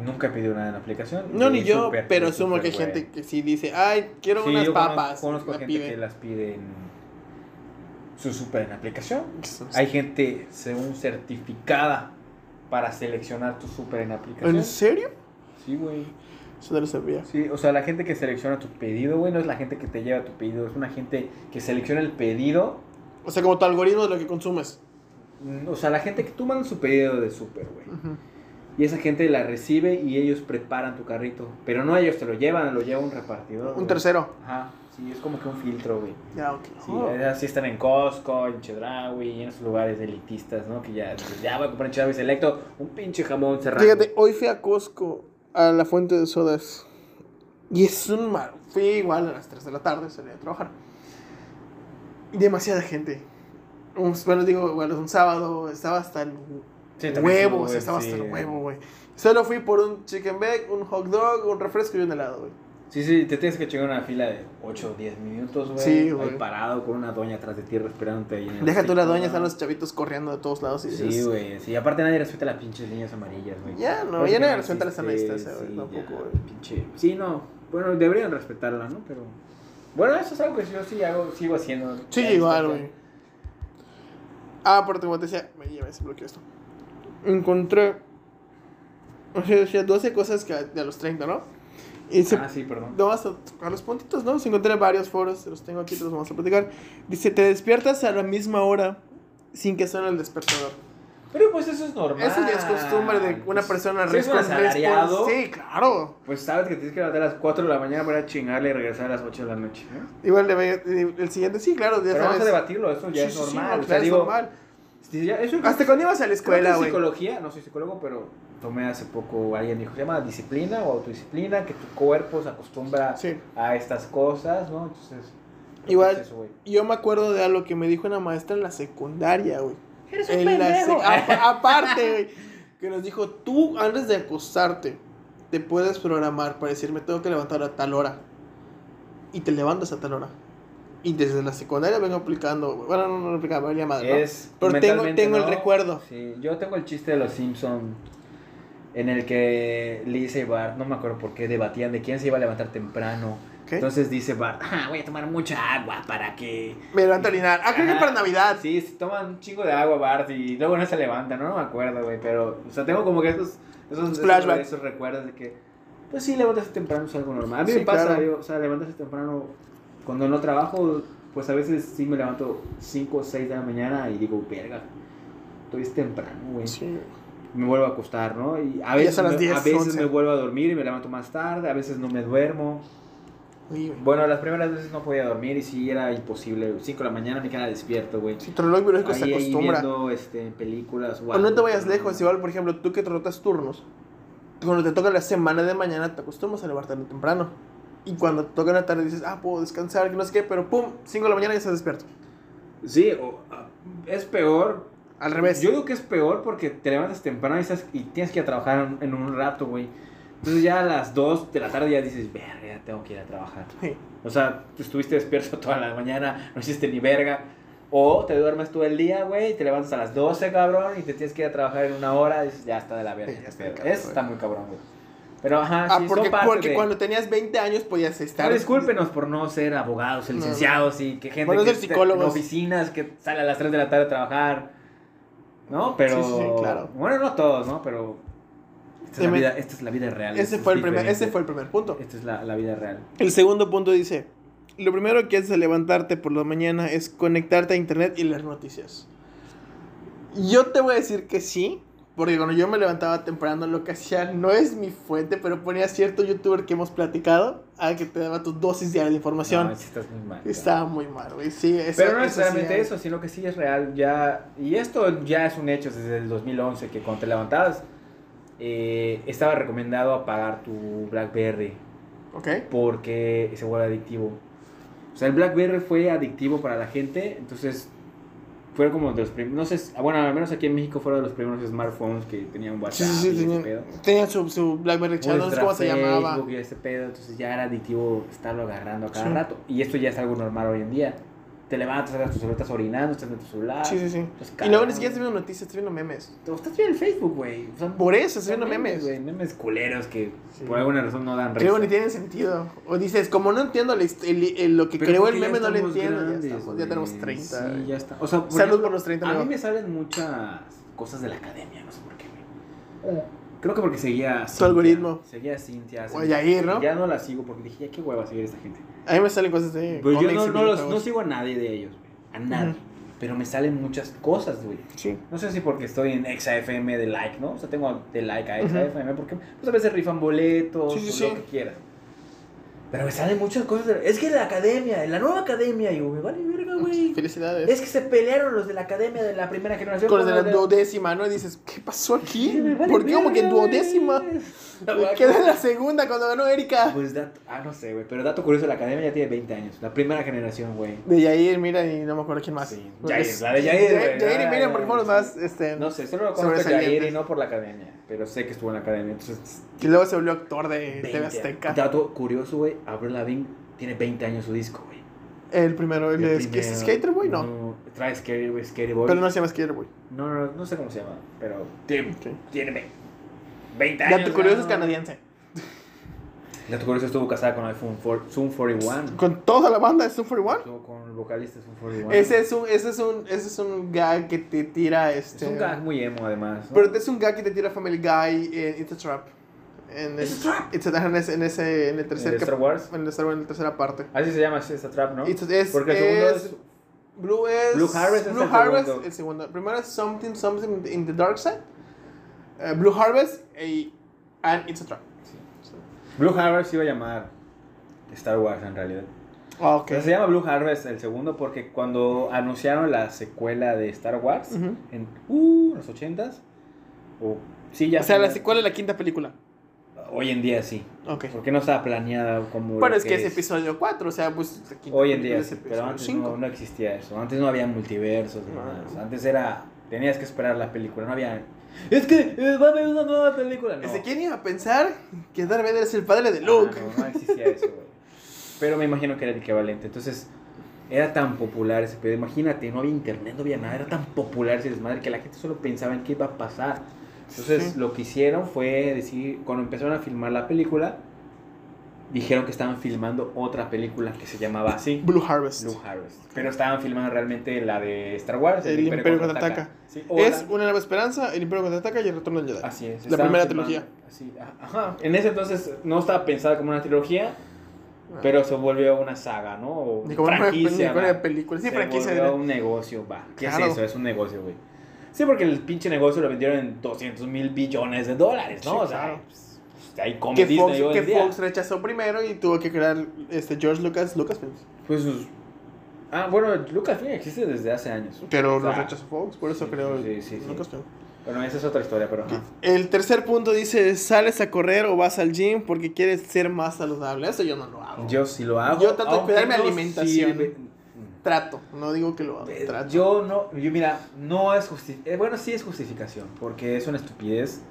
Speaker 3: Nunca he pedido nada en la aplicación.
Speaker 2: No, ni yo, pero asumo que hay gente que sí dice, ay, quiero
Speaker 3: Sí,
Speaker 2: unas
Speaker 3: yo
Speaker 2: papas.
Speaker 3: Conozco gente
Speaker 2: pide.
Speaker 3: que las pide en su súper en aplicación. Hay gente, según certificada, para seleccionar tu súper en aplicación.
Speaker 2: ¿En serio?
Speaker 3: Sí, güey.
Speaker 2: Eso no lo sabía.
Speaker 3: Sí, o sea, la gente que selecciona tu pedido, güey, no es la gente que te lleva tu pedido, es una gente que selecciona el pedido.
Speaker 2: O sea, como tu algoritmo de lo que consumes.
Speaker 3: Mm, O sea, la gente que tú mandas su pedido de súper, güey. Y esa gente la recibe y ellos preparan tu carrito. Pero no ellos te lo llevan, lo lleva un repartidor.
Speaker 2: Un tercero.
Speaker 3: Ajá, sí, es como que un filtro, güey.
Speaker 2: Ya, ok.
Speaker 3: Sí,
Speaker 2: Oh.
Speaker 3: así están en Costco, en Chedraui, y en esos lugares elitistas, ¿no? Que ya, ya voy a comprar en Chedraui Selecto un pinche jamón cerrado.
Speaker 2: Fíjate, hoy fui a Costco, a la fuente de sodas. Y es un mar. Fui igual a las 3 de la tarde, salí a trabajar. Demasiada gente. Un- bueno, digo, bueno, un sábado estaba hasta el
Speaker 3: Sí,
Speaker 2: huevo, estaba
Speaker 3: sí.
Speaker 2: hasta el huevo, güey. Solo fui por un chicken bag, un hot dog, un refresco y un helado, güey.
Speaker 3: Sí, sí, te tienes que chingar una fila de 8 o 10 minutos, güey.
Speaker 2: Sí,
Speaker 3: Ahí
Speaker 2: güey.
Speaker 3: parado con una doña atrás de ti respirándote ahí en
Speaker 2: Deja tú la doña,
Speaker 3: ¿no?
Speaker 2: están los chavitos corriendo de todos lados y dices,
Speaker 3: Sí, güey. Sí, aparte nadie respeta las pinches líneas amarillas, güey.
Speaker 2: Ya, no, ya nadie respeta la sana distancia, güey,
Speaker 3: sí,
Speaker 2: tampoco, güey.
Speaker 3: Pinche. Sí, no. Bueno, deberían respetarla, ¿no? Pero. Bueno, eso es algo que yo sí hago, sigo haciendo.
Speaker 2: Sí, igual, güey. Ah, como te decía, me lleva ese bloqueo esto. Encontré. O sea, decía 12 cosas que de a los 30, ¿no? Y se,
Speaker 3: Ah, sí, perdón.
Speaker 2: Vamos a tocar los puntitos, ¿no? Se encontré varios foros, los tengo aquí, te los vamos a platicar. Dice, te despiertas a la misma hora sin que suene el despertador.
Speaker 3: Pero pues eso es normal.
Speaker 2: Eso ya es costumbre de una
Speaker 3: Pues,
Speaker 2: persona
Speaker 3: si es un
Speaker 2: respon-
Speaker 3: asalariado,
Speaker 2: respon- Sí, claro.
Speaker 3: Pues sabes que tienes que levantar a las 4 de la mañana para chingarle y regresar a las 8 de la noche. ¿no?
Speaker 2: Igual el siguiente, sí, claro, ya
Speaker 3: Pero vamos a
Speaker 2: sabes.
Speaker 3: debatirlo, eso ya
Speaker 2: Sí,
Speaker 3: es
Speaker 2: sí, sí,
Speaker 3: normal.
Speaker 2: no,
Speaker 3: o sea,
Speaker 2: es
Speaker 3: digo,
Speaker 2: normal.
Speaker 3: ya- eso
Speaker 2: Hasta cuando ibas a la escuela, güey.
Speaker 3: psicología, no soy psicólogo, pero tomé hace poco, alguien dijo, se llama disciplina o autodisciplina, que tu cuerpo se acostumbra
Speaker 2: Sí.
Speaker 3: a estas cosas, ¿no? Entonces,
Speaker 2: Igual,
Speaker 3: es eso.
Speaker 2: Yo me acuerdo de algo que me dijo una maestra en la secundaria, güey.
Speaker 3: Eres
Speaker 2: En la aparte, güey, que nos dijo, tú antes de acostarte, te puedes programar para decir, me tengo que levantar a tal hora. Y te levantas a tal hora. Y desde la secundaria vengo aplicando, güey. bueno, no, no aplicaba, valía madre, ¿no?
Speaker 3: Es
Speaker 2: Pero tengo, tengo el
Speaker 3: ¿no?
Speaker 2: recuerdo.
Speaker 3: Sí, yo tengo el chiste de los Simpson en el que Lisa y Bart, no me acuerdo por qué, debatían de quién se iba a levantar temprano.
Speaker 2: ¿Qué?
Speaker 3: Entonces dice Bart, ah, voy a tomar mucha agua para que...
Speaker 2: me levanto a orinar. Ah, creo que para Navidad.
Speaker 3: Sí, se toman un chingo de agua Bart y luego no se levanta, ¿no? No me acuerdo, güey, pero, o sea, tengo como que esos, esos, esos,
Speaker 2: Flashbacks.
Speaker 3: esos recuerdos de que, pues sí, levantarse temprano es algo normal. A mí
Speaker 2: Sí,
Speaker 3: me pasa,
Speaker 2: claro.
Speaker 3: yo, o sea, levantarse temprano, cuando no trabajo, pues a veces sí me levanto 5 o 6 de la mañana y digo, verga, todavía es temprano, güey.
Speaker 2: Sí.
Speaker 3: Me vuelvo a acostar, ¿no? Y a veces,
Speaker 2: son las
Speaker 3: me,
Speaker 2: 10,
Speaker 3: a veces
Speaker 2: 11.
Speaker 3: me vuelvo a dormir y me levanto más tarde, a veces no me duermo. Bueno, las primeras veces no podía dormir y sí era imposible. 5 de la mañana me quedaba despierto, güey.
Speaker 2: Si tu reloj biológico se
Speaker 3: Ahí, ahí
Speaker 2: acostumbra.
Speaker 3: viendo este, películas.
Speaker 2: O no te vayas lejos, igual, por ejemplo, tú que te rotas turnos, cuando te toca la semana de mañana, te acostumbras a levantarte temprano. Y cuando te toca la tarde dices, ah, puedo descansar, que no sé qué, pero pum, 5 de la mañana ya estás despierto.
Speaker 3: Sí, o, ah, es peor.
Speaker 2: Al revés.
Speaker 3: Yo digo que es peor porque te levantas temprano y, estás- y tienes que ir a trabajar en, un rato, güey. Entonces ya a las 2 de la tarde ya dices, verga, ya tengo que ir a trabajar.
Speaker 2: Sí.
Speaker 3: O sea, estuviste despierto toda la mañana, no hiciste ni verga. O te duermes todo el día, güey, y te levantas a las 12, cabrón, y te tienes que ir a trabajar en una hora, y dices, ya está de la verga.
Speaker 2: Sí, ya está cabrón,
Speaker 3: Eso
Speaker 2: güey.
Speaker 3: está muy cabrón, güey. Pero ajá,
Speaker 2: Ah,
Speaker 3: sí,
Speaker 2: porque,
Speaker 3: parte
Speaker 2: porque
Speaker 3: de-
Speaker 2: cuando tenías 20 años podías estar.
Speaker 3: No, discúlpenos por no ser abogados o
Speaker 2: No,
Speaker 3: licenciados y que gente
Speaker 2: Por no
Speaker 3: que
Speaker 2: psicólogos.
Speaker 3: en oficinas que sale a las 3 de la tarde a trabajar. ¿No? Pero.
Speaker 2: Sí, sí, claro.
Speaker 3: Bueno, no todos, ¿no? Pero. Esta es, la vida, esta es la vida real.
Speaker 2: Ese fue,
Speaker 3: es
Speaker 2: el primer, ese fue el primer punto.
Speaker 3: Esta es la, la vida real.
Speaker 2: El segundo punto dice, lo primero que haces al levantarte por la mañana es conectarte a internet y leer noticias. Yo te voy a decir que sí, porque cuando yo me levantaba temprano lo que hacía no es mi fuente, pero ponía cierto youtuber que hemos platicado a que te daba tus dosis diarias de información.
Speaker 3: No, estás muy mal.
Speaker 2: Estaba muy mal, güey. Sí, eso,
Speaker 3: Pero no
Speaker 2: eso
Speaker 3: necesariamente
Speaker 2: sí,
Speaker 3: eso, sino que sí es real. ya Y esto ya es un hecho desde el 2011, que cuando te levantabas, eh, estaba recomendado apagar tu Blackberry.
Speaker 2: Ok.
Speaker 3: porque se vuelve adictivo. O sea, el BlackBerry fue adictivo para la gente, entonces fueron como de los primeros, no sé, bueno, al menos aquí en México fueron de los primeros smartphones que tenían WhatsApp
Speaker 2: sí, sí, tenían,
Speaker 3: pedo.
Speaker 2: tenían su, su Blackberry Chat, no sé cómo se llamaba.
Speaker 3: Facebook y ese pedo, entonces ya era adictivo estarlo agarrando a cada rato. Y esto ya es algo normal hoy en día. Te levantas, sacas tu celular, estás orinando, estás en tu celular.
Speaker 2: Sí, sí, sí. Y luego ni siquiera estás viendo noticias, estás viendo memes.
Speaker 3: Te estás viendo el Facebook, güey. O sea,
Speaker 2: Por eso, estás viendo memes.
Speaker 3: güey, memes culeros que
Speaker 2: Sí.
Speaker 3: por alguna razón no dan risa.
Speaker 2: luego ni tienen sentido. O dices, como no entiendo hist- el- el- lo que
Speaker 3: Pero porque
Speaker 2: el meme, no lo entiendo.
Speaker 3: grandes,
Speaker 2: ya, estamos, ya tenemos 30.
Speaker 3: Sí, ya está. O sea, por
Speaker 2: Salud
Speaker 3: ejemplo,
Speaker 2: por los 30,
Speaker 3: A mí me salen muchas cosas de la academia, no sé por qué. Creo que porque seguía
Speaker 2: Su algoritmo.
Speaker 3: Seguía Cintia.
Speaker 2: O a Yair, ¿no?
Speaker 3: Ya no la sigo porque dije, ya qué hueva seguir a esta gente.
Speaker 2: A mí me salen cosas de.
Speaker 3: Pues yo no, no, los- no sigo a nadie de ellos, güey. A nadie.
Speaker 2: Ujú.
Speaker 3: Pero me salen muchas cosas, güey.
Speaker 2: Sí.
Speaker 3: No sé si porque estoy en ExaFM de like, ¿no? O sea, tengo de like a. ExaFM porque pues, a veces rifan boletos
Speaker 2: Sí, sí,
Speaker 3: o lo que quieras. Pero me salen muchas cosas. de- Es que la academia, la nueva academia, y yo, me vale güey.
Speaker 2: Felicidades.
Speaker 3: Es que se pelearon los de la academia de la primera generación.
Speaker 2: Con los de la duodécima, ¿no? Y dices, ¿qué pasó aquí?
Speaker 3: Sí, me vale
Speaker 2: ¿Por qué como que
Speaker 3: verga,
Speaker 2: duodécima? quedé en la segunda cuando ganó Erika.
Speaker 3: Pues dato, ah, no sé, güey. Pero dato curioso, la academia ya tiene 20 años. La primera generación, güey.
Speaker 2: De Yair, mira, y no me acuerdo quién más.
Speaker 3: Sí, Yair,
Speaker 2: es-
Speaker 3: la de Yair.
Speaker 2: Yair y
Speaker 3: Ah,
Speaker 2: Miriam, porque fueron los más, este...
Speaker 3: No sé, solo lo conozco. Jair y no por la academia. Pero sé que estuvo en la academia. Entonces,
Speaker 2: Y luego se volvió actor de
Speaker 3: 20
Speaker 2: TV Azteca.
Speaker 3: Dato curioso, güey. Avril Lavigne tiene 20 años su disco, güey.
Speaker 2: El primero, el,
Speaker 3: El primero.
Speaker 2: ¿es Skater Boy, no.
Speaker 3: Trae Scary, güey, Scary Boy.
Speaker 2: Pero no se llama Skater Boy.
Speaker 3: No, no, no sé cómo se llama. Pero tiene,
Speaker 2: Ok.
Speaker 3: tiene ve- 20 años.
Speaker 2: Dato curioso es
Speaker 3: ¿no?
Speaker 2: canadiense.
Speaker 3: Dato curioso estuvo casada con el Zoom, for, Zoom 41.
Speaker 2: Con toda la banda de Zoom 41.
Speaker 3: Estuvo con el vocalista Zoom 41.
Speaker 2: Ese es un, ese es un, ese es un gag que te tira
Speaker 3: Es
Speaker 2: este.
Speaker 3: un gag muy emo, además. ¿no?
Speaker 2: Pero es un gag que te tira Family Guy en It's a Trap. En el,
Speaker 3: It's a Trap.
Speaker 2: It's a- en ese, en ese, en el tercer
Speaker 3: ¿De Star Wars?
Speaker 2: En el Star Wars, en la tercera parte.
Speaker 3: Así se llama esta trap, ¿no?
Speaker 2: It's- es,
Speaker 3: Porque el segundo
Speaker 2: es-
Speaker 3: es.
Speaker 2: Blue es.
Speaker 3: Blue Harvest es
Speaker 2: Blue
Speaker 3: el
Speaker 2: Harvest,
Speaker 3: segundo.
Speaker 2: el segundo. Primero es Something, Something in the Dark Side. Eh, Blue Harvest y. And It's a Trap.
Speaker 3: Blue Harvest se iba a llamar Star Wars en realidad.
Speaker 2: Ah,
Speaker 3: O
Speaker 2: ok.
Speaker 3: sea, se llama Blue Harvest el segundo porque cuando anunciaron la secuela de Star Wars en uh, los 80s, o sí, ya.
Speaker 2: O sea, la secuela de la quinta película.
Speaker 3: Hoy en día sí.
Speaker 2: Ok.
Speaker 3: Porque no estaba planeada como.
Speaker 2: Pero es que es episodio 4, o sea, pues. quinta
Speaker 3: Hoy en día sí, pero antes no, no existía eso. Antes no había multiversos
Speaker 2: No.
Speaker 3: nada. O sea, antes era. Tenías que esperar la película, no había. Es que eh, va a haber una nueva película. No.
Speaker 2: ¿Desde quién iba a pensar que Darth Vader es el padre de
Speaker 3: Ah,
Speaker 2: Luke?
Speaker 3: no, no existía eso, güey. Pero me imagino que era el equivalente. Entonces, era tan popular ese pedo. Imagínate, no había internet, no había nada. Era tan popular ese desmadre que la gente solo pensaba en qué iba a pasar. Entonces,
Speaker 2: Sí.
Speaker 3: lo que hicieron fue decir, cuando empezaron a filmar la película, dijeron que estaban filmando otra película que se llamaba así.
Speaker 2: Blue Harvest.
Speaker 3: Blue Harvest. Pero estaban filmando realmente la de Star Wars.
Speaker 2: El Imperio Contraataca.
Speaker 3: Sí, o
Speaker 2: Es
Speaker 3: la-
Speaker 2: una nueva esperanza, el Imperio contraataca y el retorno del Jedi.
Speaker 3: Así es.
Speaker 2: La primera
Speaker 3: filmando
Speaker 2: trilogía.
Speaker 3: Así, ajá. En ese entonces no estaba pensada como una trilogía, pero se volvió una saga, ¿no? O
Speaker 2: como una
Speaker 3: franquicia.
Speaker 2: película. Sí,
Speaker 3: se
Speaker 2: franquicia.
Speaker 3: volvió
Speaker 2: de-
Speaker 3: un negocio, va. ¿Qué
Speaker 2: Claro.
Speaker 3: es eso? Es un negocio, güey. Sí, porque el pinche negocio lo vendieron en 200 mil billones de dólares, ¿no?
Speaker 2: Sí,
Speaker 3: o sea,
Speaker 2: claro.
Speaker 3: pues, pues, ahí come
Speaker 2: Que,
Speaker 3: Disney
Speaker 2: Fox, que
Speaker 3: día.
Speaker 2: Fox rechazó primero y tuvo que crear este George Lucas Lucasfilms.
Speaker 3: Pues, sus- ah, bueno, Lucasfilm existe desde hace años.
Speaker 2: Pero
Speaker 3: O sea,
Speaker 2: lo rechazó Fox, por eso
Speaker 3: sí,
Speaker 2: creó
Speaker 3: sí, sí.
Speaker 2: Lucasfilm.
Speaker 3: Bueno, esa es otra historia, pero ajá.
Speaker 2: El tercer punto dice, sales a correr o vas al gym porque quieres ser más saludable. Eso yo no lo hago.
Speaker 3: Yo sí lo hago.
Speaker 2: Yo trato de
Speaker 3: aunque
Speaker 2: cuidar mi
Speaker 3: no
Speaker 2: alimentación.
Speaker 3: sirve-
Speaker 2: Trato, no digo que lo hago,
Speaker 3: Eh,
Speaker 2: trato.
Speaker 3: Yo no, yo mira, no es justificación. bueno, sí es justificación, porque es una estupidez.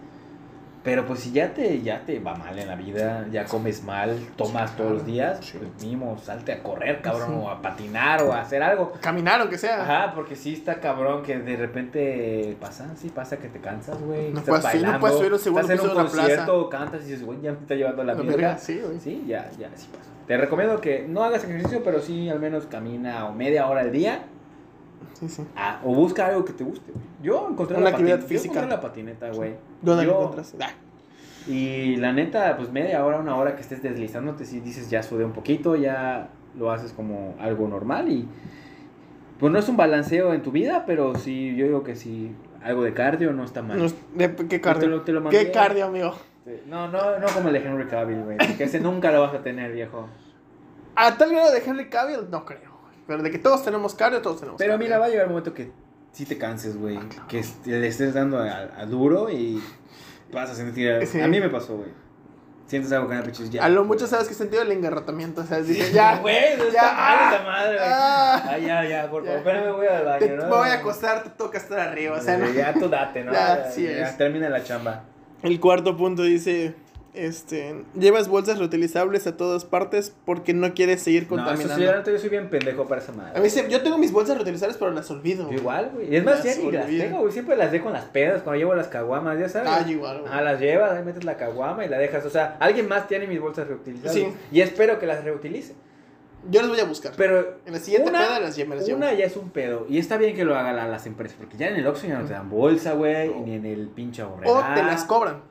Speaker 3: Pero pues si ya te, ya te va mal en la vida, ya comes mal, tomas todos los días,
Speaker 2: Sí.
Speaker 3: pues mínimo salte a correr, cabrón,
Speaker 2: Sí.
Speaker 3: o a patinar o a hacer algo.
Speaker 2: Caminar aunque sea.
Speaker 3: Ajá, porque sí está cabrón que de repente pasa, sí pasa que te cansas, güey.
Speaker 2: No
Speaker 3: estás
Speaker 2: subir- no
Speaker 3: bailando,
Speaker 2: puedes subir un segundo
Speaker 3: estás en un
Speaker 2: de una plaza.
Speaker 3: concierto, cantas y dices, güey, ya me está llevando la mierda.
Speaker 2: sí, güey.
Speaker 3: Sí, ya, ya, sí pasa. Te recomiendo que no hagas ejercicio, pero sí al menos camina o media hora al día
Speaker 2: Sí, sí.
Speaker 3: Ah, o busca algo que te guste, güey. Yo encontré
Speaker 2: Una
Speaker 3: la
Speaker 2: actividad
Speaker 3: patineta.
Speaker 2: física.
Speaker 3: Yo encontré la patineta, güey.
Speaker 2: ¿Dónde
Speaker 3: Yo-
Speaker 2: encontraste? Ah,
Speaker 3: Y la neta, pues media hora, una hora que estés deslizándote, si dices ya sudé un poquito, ya lo haces como algo normal y pues no es un balanceo en tu vida, pero sí, yo digo que sí, algo de cardio no está mal.
Speaker 2: no, de- ¿Qué
Speaker 3: Te
Speaker 2: cardio?
Speaker 3: lo- te lo mandé.
Speaker 2: ¿Qué cardio, amigo?
Speaker 3: Sí. No, no, no como el de Henry Cavill, güey. Que ese nunca lo vas a tener, viejo.
Speaker 2: A tal grado de Henry Cavill, no creo. Pero de que todos tenemos cardio, todos tenemos
Speaker 3: Pero
Speaker 2: cardio.
Speaker 3: mira, va a llegar el momento que sí te canses, güey.
Speaker 2: Ah, claro.
Speaker 3: Que le estés dando a, a duro y vas a sentir.
Speaker 2: Sí.
Speaker 3: A mí me pasó, güey. Sientes algo que me pichos ya.
Speaker 2: A lo mucho sabes que sentido el engarrotamiento. O sea, dices, ya,
Speaker 3: güey, no
Speaker 2: ya, ah,
Speaker 3: esa madre,
Speaker 2: ah.
Speaker 3: Ah, ya, ya, por
Speaker 2: Ya.
Speaker 3: favor. Espérame, voy al baño,
Speaker 2: Te-
Speaker 3: ¿no?
Speaker 2: me voy a acostar, te toca estar arriba. O sea, no.
Speaker 3: Ya tú date, ¿no?
Speaker 2: Ya,
Speaker 3: Ya,
Speaker 2: así
Speaker 3: ya,
Speaker 2: es.
Speaker 3: Termina la chamba.
Speaker 2: El cuarto punto dice, este, llevas bolsas reutilizables a todas partes porque no quieres seguir
Speaker 3: No, eso
Speaker 2: contaminando.
Speaker 3: sí, la neta, yo soy bien pendejo para esa madre.
Speaker 2: a mí se- yo tengo mis bolsas reutilizables, pero las olvido.
Speaker 3: Yo igual, güey. Y es más, ya ni las tengo, güey. Siempre las dejo en las pedas cuando llevo las caguamas, ya sabes.
Speaker 2: Ah, igual, güey.
Speaker 3: Ajá, las llevas, ahí metes la caguama y la dejas. O sea, alguien más tiene mis bolsas reutilizables.
Speaker 2: Sí.
Speaker 3: Y espero que las reutilice.
Speaker 2: Yo las voy a buscar.
Speaker 3: Pero
Speaker 2: en la siguiente
Speaker 3: una-
Speaker 2: peda las las llevo.
Speaker 3: una ya es un pedo. Y está bien que lo hagan la- las empresas. Porque ya en el Oxxo ya no te dan bolsa, güey.
Speaker 2: No.
Speaker 3: Ni en el pinche
Speaker 2: O
Speaker 3: ahorrera.
Speaker 2: te las cobran.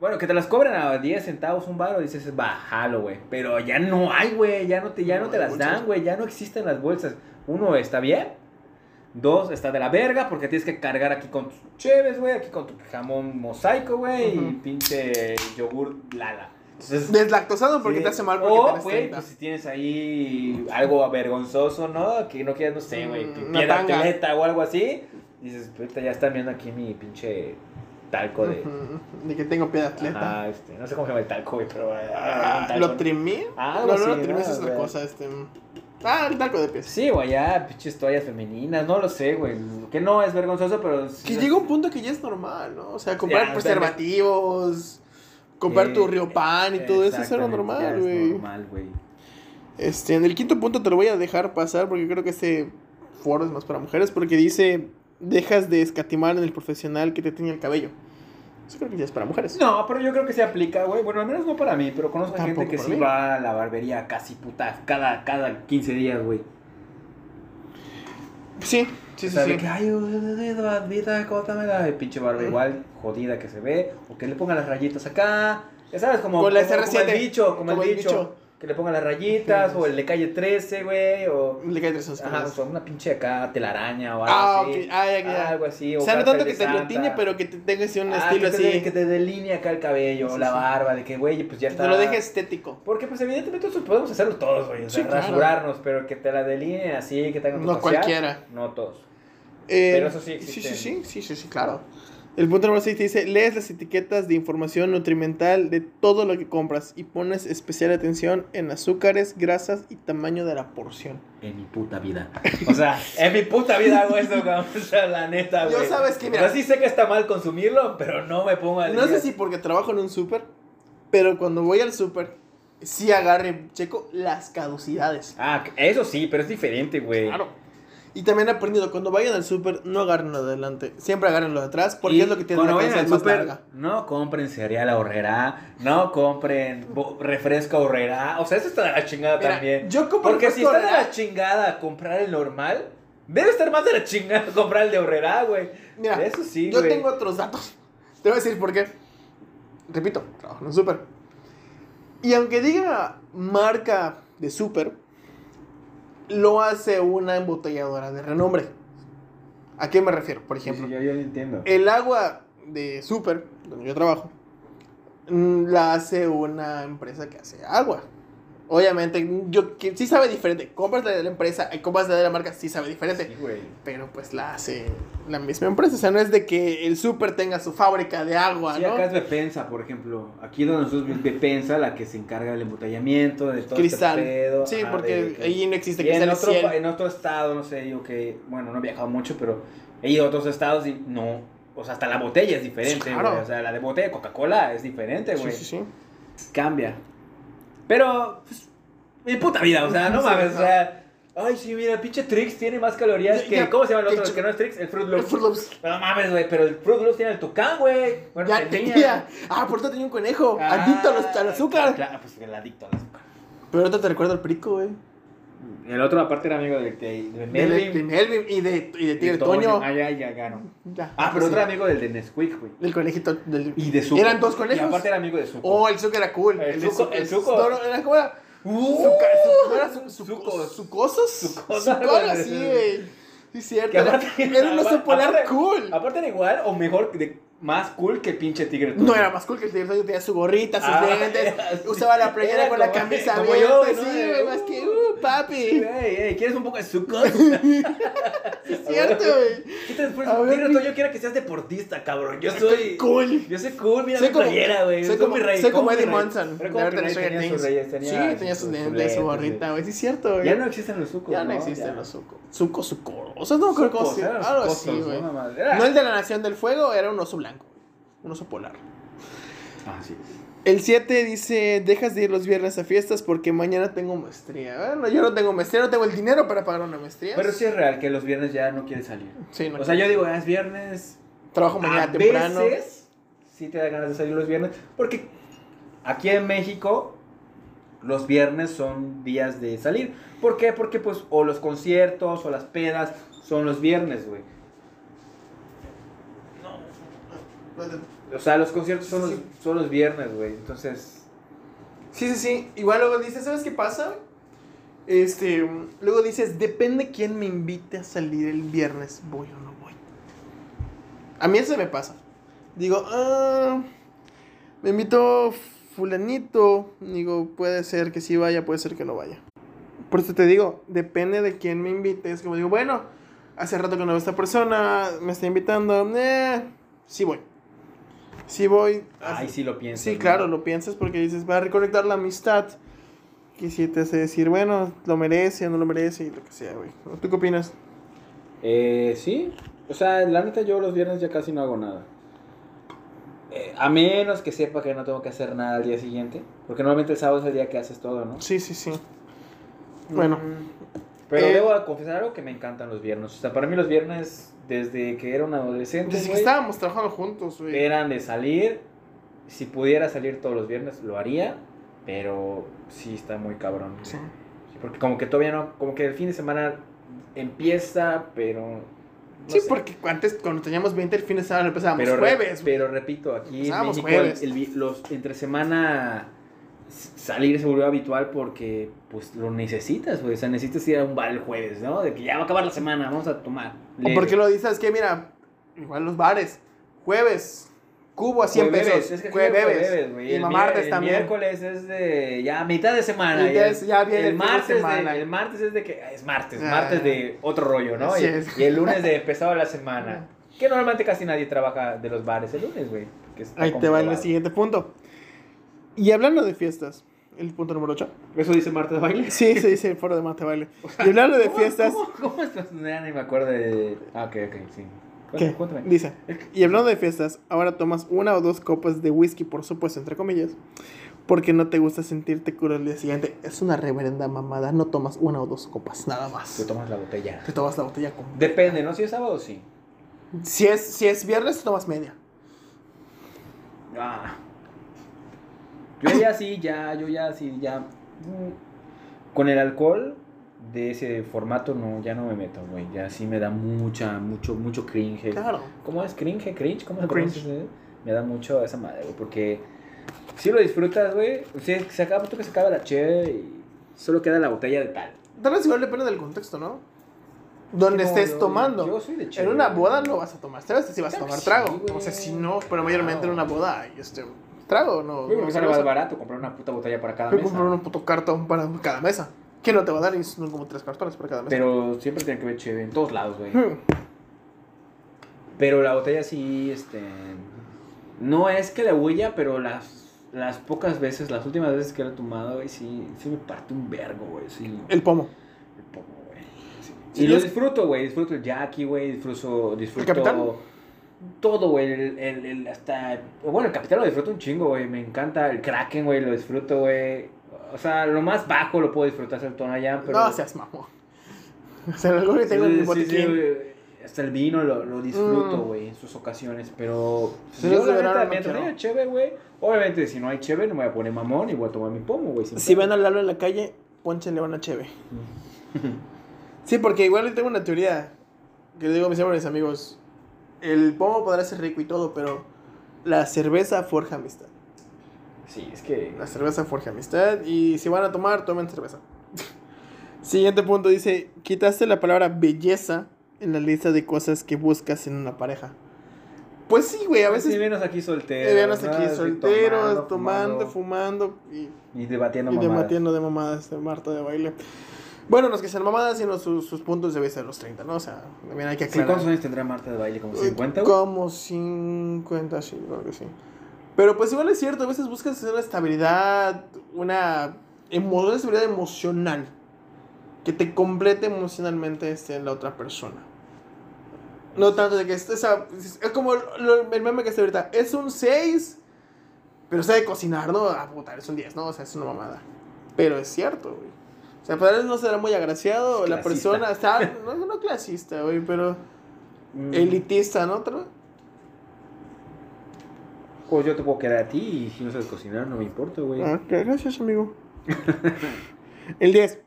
Speaker 3: Bueno, que te las cobran a 10 centavos un bar, dices, bájalo, güey. Pero ya no hay, güey. Ya no te, ya no,
Speaker 2: No
Speaker 3: te las
Speaker 2: bolsas.
Speaker 3: dan, güey. Ya no existen las bolsas. Uno, está bien. Dos, está de la verga porque tienes que cargar aquí con tus cheves, güey. Aquí con tu jamón mosaico, güey. Y pinche yogur lala. Entonces,
Speaker 2: Deslactosado porque
Speaker 3: sí.
Speaker 2: te hace mal porque
Speaker 3: O,
Speaker 2: tienes
Speaker 3: güey,
Speaker 2: 30.
Speaker 3: pues si tienes ahí algo vergonzoso, ¿no? Que no quieras, no sé, güey.
Speaker 2: Mm, una
Speaker 3: piedra
Speaker 2: tanga.
Speaker 3: teleta o algo así. Dices, ahorita ya están viendo aquí mi pinche talco de...
Speaker 2: De que tengo pie de atleta.
Speaker 3: Ajá, este, no sé cómo se llama el talco, güey, pero...
Speaker 2: Ah,
Speaker 3: talco.
Speaker 2: ¿Lo trimí?
Speaker 3: Ah,
Speaker 2: no, no, lo trimí
Speaker 3: ¿no?
Speaker 2: es otra cosa. Este... Ah, el talco de pies.
Speaker 3: Sí, güey, ya, pinches toallas femeninas, no lo sé, güey. Que no es vergonzoso, pero...
Speaker 2: Que llega un punto que ya es normal, ¿no? O sea, comprar
Speaker 3: Ya,
Speaker 2: preservativos, comprar
Speaker 3: Eh,
Speaker 2: tu río pan y todo eso es algo normal,
Speaker 3: es
Speaker 2: güey.
Speaker 3: normal, güey.
Speaker 2: Este, en el quinto punto te lo voy a dejar pasar porque creo que este foro es más para mujeres porque dice, dejas de escatimar en el profesional que te tiñe el cabello. Eso creo que ya es para mujeres.
Speaker 3: No, pero yo creo que se aplica, güey. Bueno, al menos no para mí, pero conozco
Speaker 2: Tampoco
Speaker 3: gente que sí
Speaker 2: mí.
Speaker 3: va a la barbería casi puta cada, cada 15 días, güey.
Speaker 2: Sí, sí,
Speaker 3: O
Speaker 2: sí,
Speaker 3: sea, de
Speaker 2: sí.
Speaker 3: que, ay, vida, córtamela, de pinche barba igual, jodida que se ve, o que le pongan las rayitas acá, ya sabes, como,
Speaker 2: Con la
Speaker 3: como, como
Speaker 2: SR7,
Speaker 3: el bicho, como,
Speaker 2: como
Speaker 3: el
Speaker 2: el
Speaker 3: bicho,
Speaker 2: bicho.
Speaker 3: Que le pongan las rayitas, o el de calle 13, güey, o,
Speaker 2: Le cae tres
Speaker 3: ajá, o sea, una pinche acá telaraña o algo
Speaker 2: Ah,
Speaker 3: así,
Speaker 2: ok. Ah, ya, ya.
Speaker 3: algo así,
Speaker 2: O sea, no tanto
Speaker 3: de
Speaker 2: que te lo tiñe, pero que te tenga así un
Speaker 3: Ah,
Speaker 2: estilo
Speaker 3: que te,
Speaker 2: así.
Speaker 3: que te delinee acá el cabello,
Speaker 2: Sí,
Speaker 3: la
Speaker 2: sí.
Speaker 3: barba, de que, güey, pues ya está.
Speaker 2: te lo deje estético.
Speaker 3: Porque, pues, evidentemente, eso podemos hacerlo todos, güey. O sea,
Speaker 2: Sí, claro.
Speaker 3: rasurarnos, pero que te la delineen así, que tengan
Speaker 2: No
Speaker 3: facial,
Speaker 2: cualquiera.
Speaker 3: No todos.
Speaker 2: Eh,
Speaker 3: Pero eso sí
Speaker 2: Sí, sí, sí, sí, sí, sí, claro. El punto número 6 te dice, lees las etiquetas de información nutrimental de todo lo que compras y pones especial atención en azúcares, grasas y tamaño de la porción.
Speaker 3: En mi puta vida. O sea, en mi puta vida hago eso, cabrón. O sea, la neta,
Speaker 2: Yo
Speaker 3: güey.
Speaker 2: sabes que,
Speaker 3: O
Speaker 2: mira-
Speaker 3: sea, sí sé que está mal consumirlo, pero no me pongo al
Speaker 2: No sé si porque trabajo en un súper, pero cuando voy al súper, sí agarre, checo las caducidades.
Speaker 3: Ah, eso sí, pero es diferente, güey.
Speaker 2: Claro. Y también he aprendido, cuando vayan al súper, no agarren lo de adelante, siempre agarren lo de atrás, porque
Speaker 3: Y
Speaker 2: es lo que tiene la
Speaker 3: cuando vayan
Speaker 2: cabeza
Speaker 3: al
Speaker 2: más
Speaker 3: súper,
Speaker 2: larga.
Speaker 3: no compren cereal ahorrera, no compren refresco ahorrera. O sea, eso está de la chingada
Speaker 2: Mira,
Speaker 3: también.
Speaker 2: yo compro
Speaker 3: Porque si está de la chingada comprar el normal, debe estar más de la chingada comprar el de ahorrera, güey.
Speaker 2: Mira,
Speaker 3: Eso sí,
Speaker 2: yo tengo otros datos. Te voy a decir por qué. Repito, trabajo en un súper. Y aunque diga marca de súper, lo hace una embotelladora de renombre. ¿A qué me refiero? Por ejemplo,
Speaker 3: Sí, yo, entiendo.
Speaker 2: el agua de súper, donde yo trabajo, mm, la hace una empresa que hace agua. Obviamente, yo que sí sabe diferente. Compras la de la empresa y compras la de la marca, sí sabe diferente.
Speaker 3: Sí, güey.
Speaker 2: Pero pues la hace la misma empresa. O sea, no es de que el súper tenga su fábrica de agua,
Speaker 3: Sí,
Speaker 2: ¿no?
Speaker 3: acá es Bepensa, por ejemplo. Aquí donde nosotros es Bepensa, la que se encarga del embotellamiento, de todo
Speaker 2: Cristal.
Speaker 3: este pedo.
Speaker 2: Sí, porque
Speaker 3: de-
Speaker 2: ahí no existe
Speaker 3: Y en
Speaker 2: cristal.
Speaker 3: otro, en otro estado, no sé, digo que, bueno, no he viajado mucho, pero he ido a otros estados y no, o sea, hasta la botella es diferente,
Speaker 2: Sí, claro.
Speaker 3: güey. O sea, la de botella de Coca-Cola es diferente,
Speaker 2: Sí,
Speaker 3: güey.
Speaker 2: sí, sí.
Speaker 3: Cambia. Pero, pues, mi puta vida, o sea, no mames, o sea, ay, sí, mira, el pinche Trix tiene más calorías que,
Speaker 2: ya,
Speaker 3: ¿cómo se llama el
Speaker 2: el
Speaker 3: otro? El que no es Trix, el Fruit
Speaker 2: El
Speaker 3: Loops.
Speaker 2: Fruit Loops.
Speaker 3: No mames, güey, pero el Fruit Loops tiene el tucán, güey. Bueno,
Speaker 2: Ya tenía. Ah, por eso tenía un conejo.
Speaker 3: Ah,
Speaker 2: adicto al azúcar.
Speaker 3: Claro, pues el adicto al azúcar.
Speaker 2: Pero ahorita te recuerdo al perico, güey.
Speaker 3: El otro, aparte, era amigo de, de, de Melvin.
Speaker 2: de Melvin y de, y de
Speaker 3: y
Speaker 2: Tigre
Speaker 3: Toño.
Speaker 2: Toño.
Speaker 3: Ah, ya, ya, ya, no.
Speaker 2: Ya,
Speaker 3: Ah, pero
Speaker 2: sí.
Speaker 3: otro amigo del de Nesquik, güey.
Speaker 2: El conejito. Del...
Speaker 3: Y de Zuko.
Speaker 2: Eran dos
Speaker 3: Y
Speaker 2: conejos.
Speaker 3: aparte era amigo de Zuko.
Speaker 2: Oh, el suco era cool.
Speaker 3: El
Speaker 2: de
Speaker 3: Zuko- el Zuko.
Speaker 2: No, no, era como era.
Speaker 3: Uh,
Speaker 2: su- ¿no era su- su-. ¿Sucosos?
Speaker 3: Sucosos,
Speaker 2: así. güey. Sí, cierto.
Speaker 3: Que
Speaker 2: Era,
Speaker 3: aparte-
Speaker 2: era un oso
Speaker 3: aparte-
Speaker 2: polar cool.
Speaker 3: Aparte era igual o mejor, de, más cool que el pinche tigre. Toño.
Speaker 2: No era más cool que el Tigre Toño tenía su gorrita, sus
Speaker 3: Ah,
Speaker 2: lentes,
Speaker 3: era
Speaker 2: usaba la playera
Speaker 3: Era
Speaker 2: con la camisa
Speaker 3: como
Speaker 2: abierta,
Speaker 3: yo,
Speaker 2: sí,
Speaker 3: ¿no?
Speaker 2: güey, más que, uh, papi.
Speaker 3: Ey, ey, ¿quieres un poco de Zuko?
Speaker 2: Es cierto, güey.
Speaker 3: ¿Qué te después?
Speaker 2: Ver,
Speaker 3: Tigre Toño quiero que seas deportista, cabrón. Yo soy...
Speaker 2: Cool.
Speaker 3: Yo soy cool, mira
Speaker 2: Soy
Speaker 3: mi
Speaker 2: como-
Speaker 3: playera, güey.
Speaker 2: soy como-
Speaker 3: mi rey.
Speaker 2: soy como Eddie.
Speaker 3: Era
Speaker 2: de
Speaker 3: como
Speaker 2: Stranger
Speaker 3: tenía sus reyes, tenía
Speaker 2: Sí, tenía sus lentes, su gorrita, güey. Sí, es cierto, güey.
Speaker 3: Ya no existen los sucos,
Speaker 2: Ya no
Speaker 3: ¿no?
Speaker 2: existen los sucos. Sucos, sucorosos, no creo cómo
Speaker 3: Sucos,
Speaker 2: se
Speaker 3: eran los
Speaker 2: Algo así, güey.
Speaker 3: no
Speaker 2: No el de la Nación del Fuego, era un oso. Un oso polar.
Speaker 3: Ah, sí.
Speaker 2: El 7 dice, dejas de ir los viernes a fiestas porque mañana tengo maestría. Bueno, yo no tengo maestría, no tengo el dinero para pagar una maestría.
Speaker 3: Pero sí es real que los viernes ya no quieres salir.
Speaker 2: Sí, no
Speaker 3: O sea, yo digo, ah, es viernes.
Speaker 2: trabajo mañana
Speaker 3: a
Speaker 2: temprano.
Speaker 3: veces sí te da ganas de salir los viernes. Porque aquí en México los viernes son días de salir. ¿Por qué? Porque pues o los conciertos o las pedas son los viernes, güey. O sea, los conciertos son los, son los viernes, güey. Entonces.
Speaker 2: Sí, sí, sí. Igual luego dices, ¿sabes qué pasa? Este, luego dices, depende quién me invite a salir el viernes, voy o no voy. A mí eso me pasa. Digo, ah, me invitó fulanito. Digo, puede ser que sí vaya, puede ser que no vaya. Por eso te digo, depende de quién me invite. Es como digo, bueno, hace rato que no veo a esta persona, me está invitando, eh, sí voy. Sí voy.
Speaker 3: Ay, sí lo piensas.
Speaker 2: Sí,
Speaker 3: ¿no?
Speaker 2: claro, lo piensas porque dices, va a reconectar la amistad. Que si te hace decir, bueno, lo merece o no lo merece y lo que sea, güey. ¿Tú qué opinas?
Speaker 3: Eh, sí. O sea, la neta, yo los viernes ya casi no hago nada. Eh, a menos que sepa que no tengo que hacer nada al día siguiente. Porque normalmente el sábado es el día que haces todo, ¿no?
Speaker 2: Sí, sí, sí. Bueno,
Speaker 3: Mm, Pero
Speaker 2: Eh,
Speaker 3: debo confesar algo que me encantan los viernes. O sea, para mí los viernes, desde que era un adolescente,
Speaker 2: desde que estábamos trabajando juntos, güey.
Speaker 3: eran de salir. Si pudiera salir todos los viernes, lo haría. Pero sí está muy cabrón.
Speaker 2: Sí.
Speaker 3: Sí, porque como que todavía no, como que el fin de semana empieza, pero... no
Speaker 2: sí,
Speaker 3: sé.
Speaker 2: porque antes cuando teníamos 20 el fin de semana empezábamos
Speaker 3: pero, re-
Speaker 2: jueves. güey.
Speaker 3: pero repito, aquí en México el-
Speaker 2: jueves.
Speaker 3: el vi- los entre semana salir se volvió habitual porque pues lo necesitas, güey. O sea, necesitas ir a un bar el jueves, ¿no? De que ya va a acabar la semana, vamos a tomar.
Speaker 2: ¿O
Speaker 3: leve.
Speaker 2: por qué lo dices? Que mira, igual los bares, jueves, cubo a 100
Speaker 3: Jueves,
Speaker 2: pesos,
Speaker 3: es que
Speaker 2: jueves,
Speaker 3: jueves, güey.
Speaker 2: y
Speaker 3: El
Speaker 2: martes
Speaker 3: el
Speaker 2: también.
Speaker 3: miércoles es de ya mitad de semana.
Speaker 2: Y
Speaker 3: el-
Speaker 2: es- ya viene el de
Speaker 3: martes
Speaker 2: semana.
Speaker 3: De, el martes es de que es martes,
Speaker 2: Ah.
Speaker 3: martes de otro rollo, ¿no? Y, y el lunes de empezado la semana. Que normalmente casi nadie trabaja de los bares el lunes, güey.
Speaker 2: Ahí te va el siguiente punto. Y hablando de fiestas, el punto número 8.
Speaker 3: ¿Eso dice Marta de baile?
Speaker 2: Sí, se dice el foro de Mate Baile. Y hablando de
Speaker 3: ¿Cómo-
Speaker 2: fiestas,
Speaker 3: ¿Cómo, cómo es? Ya ni me acuerdo de. Ah, ok, ok, sí.
Speaker 2: ¿qué?
Speaker 3: Cuéntame.
Speaker 2: Dice, y hablando de fiestas, ahora tomas una o dos copas de whisky, por supuesto, entre comillas, porque no te gusta sentirte crudo el día siguiente. Es una reverenda mamada, no tomas una o dos copas, nada
Speaker 3: Te
Speaker 2: más.
Speaker 3: tomas la botella.
Speaker 2: Te tomas la botella con...
Speaker 3: Depende, ¿no? Si es sábado, sí.
Speaker 2: Si es, si es viernes, tomas media.
Speaker 3: Ah. Yo ya sí, ya, yo ya sí, ya. Con el alcohol de ese formato no, ya no me meto, güey. Ya sí me da mucha, mucho, mucho cringe.
Speaker 2: Claro.
Speaker 3: ¿Cómo es cringe? ¿Cringe? ¿Cómo se
Speaker 2: Cringe.
Speaker 3: pronuncia? Me da mucho esa madre, güey. Porque si lo disfrutas, güey. O sea, se acaba, tú que se acaba la cheve y solo queda la botella de tal.
Speaker 2: Tal vez igual depende del contexto, ¿no? Donde
Speaker 3: No,
Speaker 2: estés
Speaker 3: yo-
Speaker 2: tomando.
Speaker 3: Yo soy de
Speaker 2: En una
Speaker 3: güey.
Speaker 2: boda no vas a tomar cerveza, si vas a tomar trago.
Speaker 3: sí,
Speaker 2: o sea, si no, pero mayormente en una boda hay este trago, no.
Speaker 3: Güey,
Speaker 2: no
Speaker 3: sale más barato comprar una puta botella para cada
Speaker 2: Voy a
Speaker 3: mesa.
Speaker 2: comprar un puto cartón para cada mesa. ¿Qué no te va a dar? Y son como tres cartones para cada mesa.
Speaker 3: Pero siempre tiene que ver chévere en todos lados, güey.
Speaker 2: Hmm.
Speaker 3: Pero la botella sí, este. No es que la huella, pero las, las pocas veces, las últimas veces que la he tomado, güey, sí, sí me parte un vergo, güey. Sí,
Speaker 2: El pomo.
Speaker 3: el pomo, güey. Sí. Y lo
Speaker 2: es-
Speaker 3: disfruto, güey. Disfruto el Jackie, güey. Disfruto. disfruto
Speaker 2: capitán?
Speaker 3: Todo, güey. El, el, el- hasta. Bueno, el capitán lo disfruto un chingo, güey. Me encanta. El Kraken, güey, lo disfruto, güey. O sea, lo más bajo lo puedo disfrutar, es el Tonayán, pero.
Speaker 2: No seas mamón. O sea, algo que tengo en mi
Speaker 3: Sí. Hasta el vino lo, lo disfruto,
Speaker 2: Mm.
Speaker 3: güey, en sus ocasiones. Pero
Speaker 2: Si
Speaker 3: yo,
Speaker 2: no
Speaker 3: la neta,
Speaker 2: no
Speaker 3: haya cheve, güey. Obviamente, si no hay cheve, no me voy a poner mamón y voy a tomar mi pomo, güey.
Speaker 2: si ven a Lalo en la calle, pónchenle una cheve. Sí, porque igual tengo una teoría que le digo a mis mis amigos. El pomo podrá ser rico y todo, pero la cerveza forja amistad.
Speaker 3: Sí, es que.
Speaker 2: La cerveza forja amistad y si van a tomar, tomen cerveza. Siguiente punto dice, quitaste la palabra belleza en la lista de cosas que buscas en una pareja. Pues sí, güey, a veces
Speaker 3: Sí, vienes aquí soltero.
Speaker 2: eh, venos
Speaker 3: ¿no?
Speaker 2: aquí solteros, tomando, fumando y,
Speaker 3: Y debatiendo
Speaker 2: y
Speaker 3: mamadas.
Speaker 2: debatiendo de mamadas de Marta de baile. Bueno, los que sean mamadas, sino sus, sus puntos de vista de los 30, ¿no? O sea, también hay que aclarar.
Speaker 3: ¿Cuántos años tendrá Marta de baile? ¿Como 50, güey?
Speaker 2: Como 50, sí, creo que sí. Pero pues igual es cierto, a veces buscas una estabilidad, una, emo- una estabilidad emocional que te complete emocionalmente este, la otra persona. No tanto de que estés a- es como lo- el meme que está ahorita, es un 6, pero sabe cocinar, ¿no? Ah, puta, es un 10, ¿no? O sea, es una mamada. Pero es cierto, güey. O sea, para él no será muy agraciado, la persona está, no, no clasista, güey, pero
Speaker 3: Mm.
Speaker 2: elitista, ¿no? Tal vez.
Speaker 3: Pues yo te puedo quedar a ti y si no sabes cocinar, no me importa, güey.
Speaker 2: Ah, ok, gracias, amigo. el 10.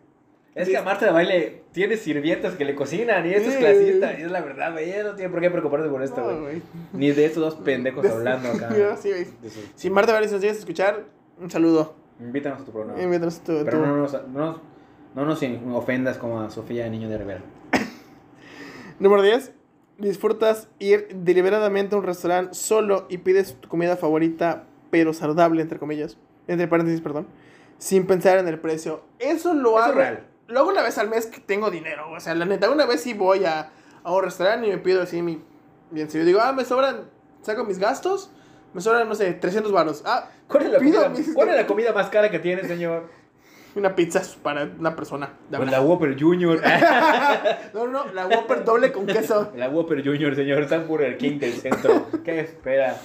Speaker 3: Es que a Marta de baile tiene sirvientas que le cocinan y esto es clasista. Y es la verdad, güey. ella No tiene por qué preocuparse por esto, güey. Ni de estos dos pendejos hablando acá.
Speaker 2: Sí.
Speaker 3: De
Speaker 2: Si Marta Vélez nos llegas a escuchar, un saludo.
Speaker 3: Invítanos a tu programa.
Speaker 2: Invítanos tu-
Speaker 3: Pero
Speaker 2: tu-
Speaker 3: no nos, no, nos- no nos ofendas como a Sofía Niño de Rivera.
Speaker 2: Número 10. Disfrutas ir deliberadamente a un restaurante solo y pides tu comida favorita, pero saludable, entre comillas. Entre paréntesis, perdón. Sin pensar en el precio. Eso lo
Speaker 3: Eso
Speaker 2: hago.
Speaker 3: real.
Speaker 2: Lo hago una vez al mes que tengo dinero. O sea, la neta, una vez sí voy a, a un restaurante y me pido así mi. Bien, si yo digo, ah, me sobran. Saco mis gastos. Me sobran, no sé, 300 baros. Ah,
Speaker 3: ¿Cuál es, la
Speaker 2: Pido
Speaker 3: comida,
Speaker 2: mis-
Speaker 3: ¿Cuál es la comida más cara que tiene, señor?
Speaker 2: Una pizza para una persona.
Speaker 3: Pues la Whopper Junior.
Speaker 2: No, no, la Whopper doble con queso.
Speaker 3: la Whopper Junior, señor. Está Burger King del centro. ¿Qué espera?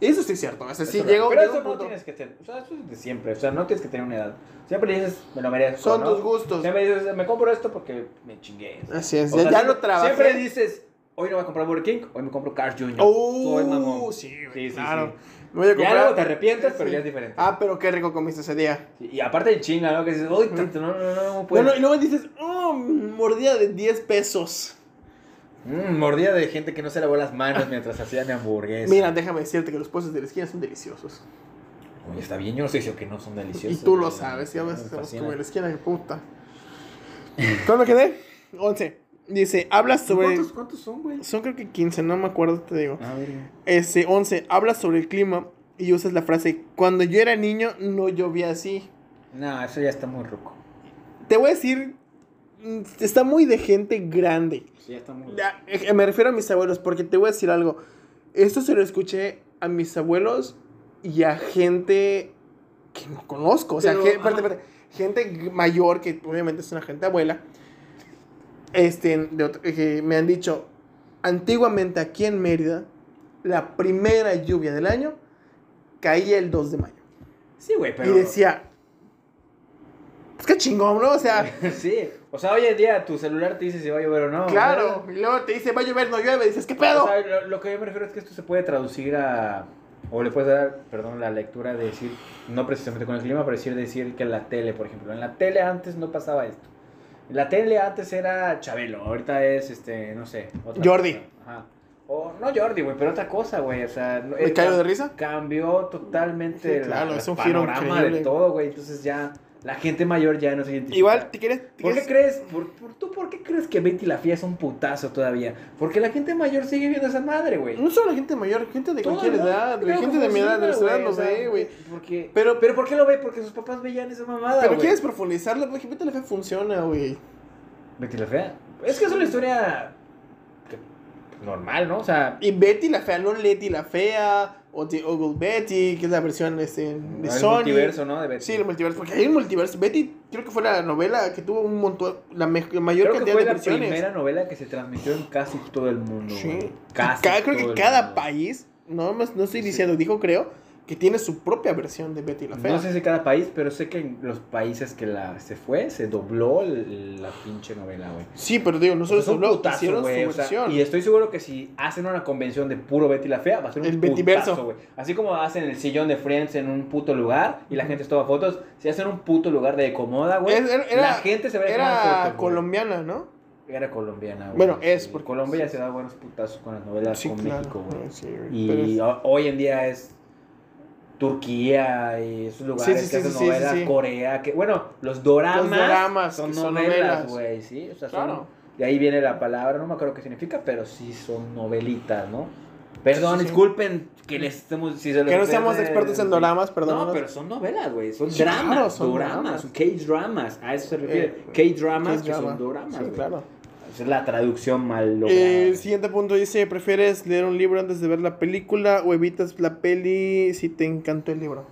Speaker 2: Eso sí es cierto. O sea, sí llego.
Speaker 3: Pero eso no tienes que tener. O sea, eso es de siempre. O sea, no tienes que tener una edad. Siempre dices, me lo merezco.
Speaker 2: Son
Speaker 3: ¿no?
Speaker 2: tus gustos.
Speaker 3: Siempre dices, me compro esto porque me chingué.
Speaker 2: Así es,
Speaker 3: O
Speaker 2: ya,
Speaker 3: sea,
Speaker 2: ya
Speaker 3: siempre-
Speaker 2: lo trabajé.
Speaker 3: Siempre dices, hoy no voy a comprar Burger King, hoy me compro Cars Junior.
Speaker 2: Oh,
Speaker 3: Soy mamón.
Speaker 2: sí,
Speaker 3: Sí, sí,
Speaker 2: claro.
Speaker 3: sí.
Speaker 2: Me voy a
Speaker 3: Ya luego te arrepientes, pero
Speaker 2: Sí.
Speaker 3: ya es diferente.
Speaker 2: Ah, pero qué rico comiste ese día.
Speaker 3: Sí, Y aparte de chinga, ¿no? Que dices, uy, tanto, no, no, no, no, puedo.
Speaker 2: Bueno, y luego dices, oh, mordida de 10 pesos.
Speaker 3: Mm, mordida de gente que no se lavó las manos mientras hacía mi hamburguesa.
Speaker 2: Mira, déjame decirte que los puestos de la esquina son deliciosos.
Speaker 3: Oye, está bien, yo no estoy diciendo que no son
Speaker 2: Y
Speaker 3: deliciosos.
Speaker 2: tú lo sabes, ya ves, como en la esquina de puta. ¿Cuándo quedé? 11. Dice, hablas sobre...
Speaker 3: ¿Cuántos, ¿Cuántos son, güey?
Speaker 2: Son creo que 15, no me acuerdo, te digo.
Speaker 3: A ver.
Speaker 2: Ese 11. Hablas sobre el clima y usas la frase, cuando yo era niño no llovía así.
Speaker 3: No, eso ya está muy ruco.
Speaker 2: Te voy a decir, mm, está muy de gente grande.
Speaker 3: Sí, ya está muy
Speaker 2: Ya, eh, Me refiero a mis abuelos, porque te voy a decir algo. Esto se lo escuché a mis abuelos y a gente que no conozco. O sea,
Speaker 3: Pero,
Speaker 2: que- gente mayor, que obviamente es una gente abuela, este, de otro- que me han dicho, antiguamente aquí en Mérida, la primera lluvia del año caía el 2 de mayo.
Speaker 3: Sí, güey, pero.
Speaker 2: Y decía, pues qué chingón, ¿no? O sea,
Speaker 3: sí. O sea, hoy en día tu celular te dice si va a llover o no.
Speaker 2: claro. Y luego te dice, va a llover, no llueve. Dices, ¿qué pedo?
Speaker 3: O sea, lo, lo que yo me refiero es que esto se puede traducir a. O le puedes dar, perdón, la lectura de decir, no precisamente con el clima, pero decir, decir que en la tele, por ejemplo. En la tele antes no pasaba esto. La tele antes era Chabelo, ahorita es, este, no sé. otra
Speaker 2: Jordi.
Speaker 3: cosa. Ajá. O no Jordi, güey, pero otra cosa, güey. O sea,
Speaker 2: ¿Me
Speaker 3: cam-
Speaker 2: de risa?
Speaker 3: Cambió totalmente
Speaker 2: Sí, claro,
Speaker 3: la-
Speaker 2: es
Speaker 3: el
Speaker 2: un
Speaker 3: panorama de todo, güey. Entonces ya la gente mayor ya no se identifica.
Speaker 2: Igual, ¿te quieres? te
Speaker 3: ¿Por qué crees? Por, por- ¿Tú por qué crees que Betty la Fía es un putazo todavía? Porque la gente mayor sigue viendo esa madre, güey.
Speaker 2: No solo la gente mayor, gente de cualquier edad, güey, gente de mi edad, de nuestra edad lo
Speaker 3: o sea,
Speaker 2: ve, güey.
Speaker 3: Porque,
Speaker 2: Pero-
Speaker 3: pero, ¿por qué lo ve? Porque sus papás veían esa mamada,
Speaker 2: Pero
Speaker 3: güey.
Speaker 2: quieres profundizarlo, porque vete la fe funciona, güey.
Speaker 3: Betty la Fea. Es que es una historia normal, ¿no? O sea,
Speaker 2: Y Betty la fea, no Letty la fea, o The Ugly Betty, que es la versión este, de
Speaker 3: el
Speaker 2: Sony.
Speaker 3: multiverso, ¿no? De Betty.
Speaker 2: Sí, el multiverso, porque hay un multiverso. Betty, creo que fue la novela que tuvo un montón, la mayor
Speaker 3: Creo
Speaker 2: cantidad
Speaker 3: fue
Speaker 2: de
Speaker 3: la
Speaker 2: versiones.
Speaker 3: primera novela que se transmitió en casi todo el mundo.
Speaker 2: Sí.
Speaker 3: Casi
Speaker 2: cada- creo que
Speaker 3: el
Speaker 2: cada
Speaker 3: mundo.
Speaker 2: país, no, no estoy
Speaker 3: Sí.
Speaker 2: diciendo, dijo creo, que tiene su propia versión de Betty la fea.
Speaker 3: No sé si cada país, pero sé que en los países que la se fue, se dobló la pinche novela, güey.
Speaker 2: Sí, pero digo, no solo
Speaker 3: un
Speaker 2: solo
Speaker 3: putazo,
Speaker 2: hicieron
Speaker 3: güey,
Speaker 2: su
Speaker 3: o sea,
Speaker 2: versión.
Speaker 3: y estoy seguro que si hacen una convención de puro Betty la Fea, va a ser un
Speaker 2: El
Speaker 3: putazo, güey. Así como hacen el sillón de Friends en un puto lugar y la gente toma fotos, si hacen un puto lugar de Comoda, güey, la gente se va a
Speaker 2: Era
Speaker 3: fotos,
Speaker 2: colombiana, ¿no?
Speaker 3: Era colombiana, güey.
Speaker 2: Bueno, es,
Speaker 3: Sí,
Speaker 2: porque-
Speaker 3: Colombia ya se da buenos putazos con las novelas
Speaker 2: Sí,
Speaker 3: con
Speaker 2: claro.
Speaker 3: México, güey.
Speaker 2: Sí, pero
Speaker 3: Y
Speaker 2: es-
Speaker 3: ho- hoy en día es Turquía y esos lugares
Speaker 2: Sí, sí, sí,
Speaker 3: que hacen
Speaker 2: sí, sí,
Speaker 3: novelas. Corea, que bueno, los doramas,
Speaker 2: Los doramas,
Speaker 3: son
Speaker 2: que
Speaker 3: novelas, güey, sí, o sea, son- de ahí viene la palabra, no me acuerdo qué significa, pero sí son novelitas, ¿no? Perdón, disculpen que les estemos si se
Speaker 2: Que no seamos expertos en doramas, perdón.
Speaker 3: No, pero son novelas, güey, son dramas,
Speaker 2: claro, son
Speaker 3: doramas, K-dramas, a eso se refiere,
Speaker 2: Eh,
Speaker 3: K-dramas que son doramas,
Speaker 2: claro.
Speaker 3: Es la traducción mal lograda.
Speaker 2: El
Speaker 3: güey.
Speaker 2: siguiente punto dice, ¿prefieres leer un libro antes de ver la película o evitas la peli si te encantó el libro?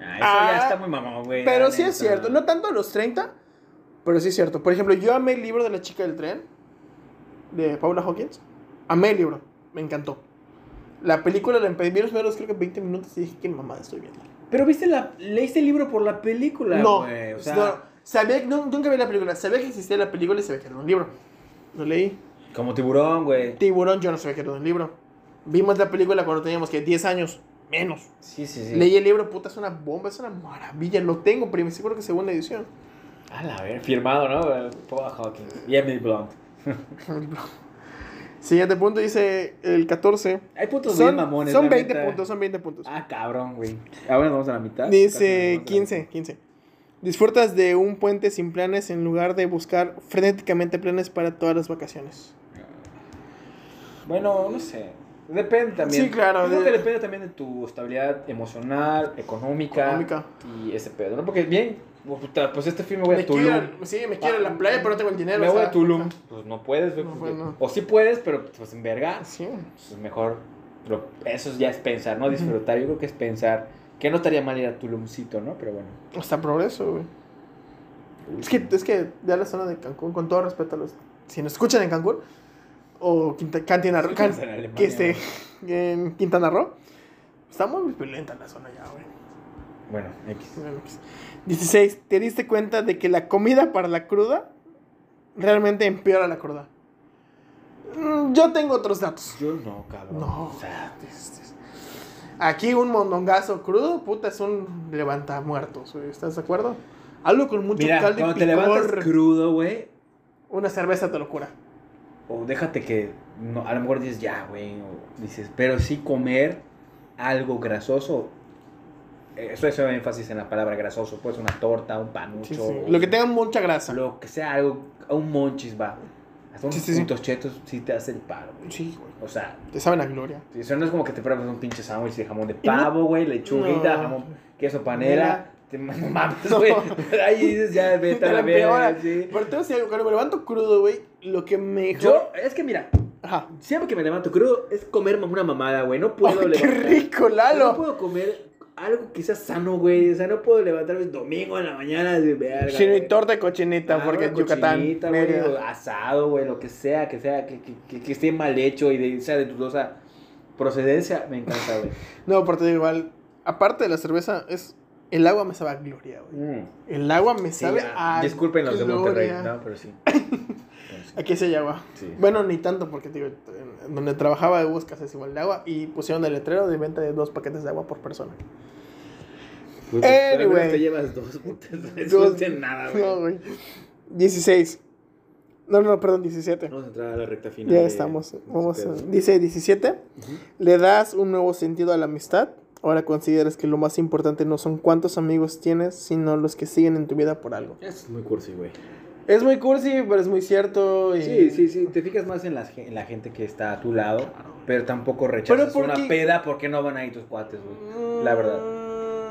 Speaker 3: Ah, eso
Speaker 2: Ah,
Speaker 3: ya está muy mamón, güey.
Speaker 2: Pero sí es cierto, no tanto a los 30, pero sí es cierto. Por ejemplo, yo amé el libro de la chica del tren, de Paula Hawkins. Amé el libro, me encantó. La película la empecé, los primeros creo que 20 minutos y dije, qué mamada estoy viendo.
Speaker 3: Pero viste la, leíste el libro por la película,
Speaker 2: no,
Speaker 3: güey. O sea,
Speaker 2: no, sabía, no, nunca vi la película, sabía que existía la película y sabía que era un libro. Lo leí.
Speaker 3: como tiburón, güey.
Speaker 2: Tiburón, yo no sabía que era un libro. Vimos la película cuando teníamos que 10 años, menos.
Speaker 3: Sí, sí, sí.
Speaker 2: Leí el libro, puta, es una bomba, es una maravilla. Lo tengo, pero me seguro que segunda edición.
Speaker 3: A la ver, firmado, ¿no? Paul Hawkins. Y Emily Blunt.
Speaker 2: Siguiente punto dice el 14.
Speaker 3: Hay puntos bien
Speaker 2: Son,
Speaker 3: mamones.
Speaker 2: son
Speaker 3: la
Speaker 2: 20
Speaker 3: neta.
Speaker 2: puntos, son 20 puntos.
Speaker 3: Ah, cabrón, güey. Ahora nos vamos a la mitad.
Speaker 2: Dice
Speaker 3: nos vamos a la
Speaker 2: 15, 15. Disfrutas de un puente sin planes en lugar de buscar frenéticamente planes para todas las vacaciones.
Speaker 3: Bueno, no sé. Depende también.
Speaker 2: Sí, claro,
Speaker 3: creo
Speaker 2: de-
Speaker 3: que depende también de tu estabilidad emocional, económica.
Speaker 2: Económica.
Speaker 3: Y ese pedo, ¿no? Porque bien, pues, este film me voy
Speaker 2: Me
Speaker 3: a Tulum.
Speaker 2: quiero, sí, me quiero ir a la playa, pero no tengo el dinero.
Speaker 3: Me voy
Speaker 2: sea,
Speaker 3: a Tulum. Pues no puedes.
Speaker 2: No.
Speaker 3: O sí puedes, pero pues en verga.
Speaker 2: Sí.
Speaker 3: Pues mejor. lo- eso ya es pensar, no disfrutar. Yo creo que es pensar. Que no estaría mal ir a Tulumcito, ¿no? Pero bueno.
Speaker 2: Hasta progreso, güey. Es que, es que ya la zona de Cancún, con todo respeto a los. Si nos escuchan en Cancún, o Quinta, Quintana Roo,
Speaker 3: Escúchanos
Speaker 2: Can-
Speaker 3: en Alemania,
Speaker 2: que esté en Quintana Roo, está muy violenta la zona ya, güey.
Speaker 3: Bueno, X.
Speaker 2: Bueno, pues, 16. ¿Te diste cuenta de que la comida para la cruda realmente empeora la cruda? Mm, Yo tengo otros datos.
Speaker 3: Yo no, cabrón.
Speaker 2: No.
Speaker 3: O sea,
Speaker 2: es- es- Aquí un mondongazo crudo, puta, es un levanta muertos, güey. ¿Estás de acuerdo? Algo con mucho
Speaker 3: mira,
Speaker 2: caldo y
Speaker 3: cuando te levantas
Speaker 2: picor.
Speaker 3: crudo, güey.
Speaker 2: Una cerveza te lo cura.
Speaker 3: O déjate que. No, a lo mejor dices ya, güey. O dices, pero sí comer algo grasoso. Eso es énfasis en la palabra grasoso. Pues una torta, un panucho.
Speaker 2: Sí, sí.
Speaker 3: o-
Speaker 2: Lo que tenga mucha grasa.
Speaker 3: Lo que sea algo. Un monchis va. Unos
Speaker 2: Sí, sí, sí.
Speaker 3: chetos sí te hace el paro, güey.
Speaker 2: Sí, güey.
Speaker 3: O sea,
Speaker 2: Te saben a gloria.
Speaker 3: eso no es como que te pruebas un pinche sándwich de jamón de
Speaker 2: no-
Speaker 3: pavo, güey, lechuguita,
Speaker 2: No.
Speaker 3: jamón, queso panera. Te no mames,
Speaker 2: No.
Speaker 3: güey. Ahí dices, ya, vete
Speaker 2: Te
Speaker 3: a
Speaker 2: la
Speaker 3: sí.
Speaker 2: Pero te voy a decir algo, cuando me levanto crudo, güey, lo que me...
Speaker 3: Yo, es que mira,
Speaker 2: Ajá.
Speaker 3: siempre que me levanto crudo es comer una mamada, güey. No puedo
Speaker 2: ¡Ay, qué rico,
Speaker 3: No
Speaker 2: Lalo!
Speaker 3: puedo comer algo que sea sano, güey. O sea, no puedo levantarme el domingo en la mañana de verga.
Speaker 2: Sí, y torta de cochinita,
Speaker 3: Ah,
Speaker 2: porque en Yucatán.
Speaker 3: cochinita, güey, asado, güey, lo que sea, que sea, que, que, que- que esté mal hecho y de, sea de dudosa procedencia, me encanta, güey.
Speaker 2: No, pero te digo igual, aparte de la cerveza, es... El agua me sabe a gloria, güey.
Speaker 3: Mm.
Speaker 2: El agua me
Speaker 3: Sí,
Speaker 2: sabe
Speaker 3: ah,
Speaker 2: a
Speaker 3: disculpen los de Monterrey, no, pero sí. Sí.
Speaker 2: Aquí sí hay agua.
Speaker 3: Sí.
Speaker 2: Bueno, ni tanto, porque digo, donde trabajaba de buscas es igual de agua y pusieron el letrero de venta de dos paquetes de agua por persona.
Speaker 3: Pues,
Speaker 2: Anyway.
Speaker 3: te llevas dos no
Speaker 2: Dos-
Speaker 3: es nada, güey.
Speaker 2: No, güey. 16. No, no, perdón, 17.
Speaker 3: Vamos a entrar a la recta final.
Speaker 2: Ya
Speaker 3: de-
Speaker 2: estamos.
Speaker 3: de
Speaker 2: Vamos a- dice 17.
Speaker 3: Ujú.
Speaker 2: Le das un nuevo sentido a la amistad. Ahora consideras que lo más importante no son cuántos amigos tienes, sino los que siguen en tu vida por algo.
Speaker 3: Eso es muy cursi, güey.
Speaker 2: Es muy cursi, pero es muy cierto. y-
Speaker 3: Sí, sí, sí. Te fijas más en la, ge- en la gente que está a tu lado, pero tampoco rechazas
Speaker 2: Pero
Speaker 3: una
Speaker 2: porque-
Speaker 3: peda porque no van ahí tus cuates, güey. La verdad.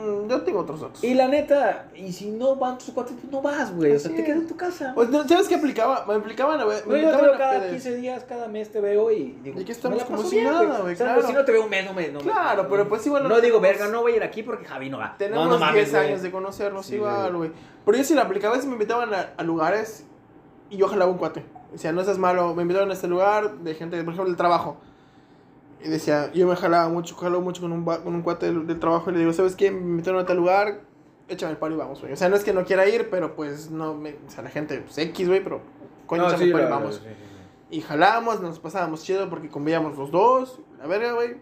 Speaker 2: Mm, Yo tengo otros datos.
Speaker 3: Y la neta, y si no van tus cuates, pues no vas, güey. O sea, te quedas en tu casa.
Speaker 2: Pues. ¿Sabes qué aplicaba? Me aplicaban a ver. Me
Speaker 3: Güey, yo te veo cada
Speaker 2: pedas.
Speaker 3: 15 días, cada mes te veo y digo,
Speaker 2: Y aquí
Speaker 3: me
Speaker 2: estamos como si nada, güey,
Speaker 3: O sea,
Speaker 2: claro.
Speaker 3: si no te veo un mes, no me...
Speaker 2: Claro, pero pues igual
Speaker 3: No,
Speaker 2: no
Speaker 3: digo, verga, no voy a ir aquí porque Javi no va.
Speaker 2: Tenemos
Speaker 3: no, no mames,
Speaker 2: 10
Speaker 3: güey.
Speaker 2: años de conocernos igual,
Speaker 3: güey.
Speaker 2: Pero yo sí la aplicaba, es me invitaban a, lugares y yo jalaba un cuate. Decía, no seas malo, me invitaron a este lugar de gente, por ejemplo, del trabajo. Y decía, yo me jalaba mucho, jalaba mucho con un, con un cuate del, del trabajo y le digo, ¿sabes qué? Me invitaron a tal lugar, échame el paro y vamos, güey. O sea, no es que no quiera ir, pero pues no, me, o sea, la gente, pues X, güey, pero coño,
Speaker 3: No,
Speaker 2: échame
Speaker 3: sí,
Speaker 2: el paro y vamos.
Speaker 3: sí, sí, sí.
Speaker 2: Y jalábamos, nos pasábamos chido porque convivíamos los dos, la verga, güey.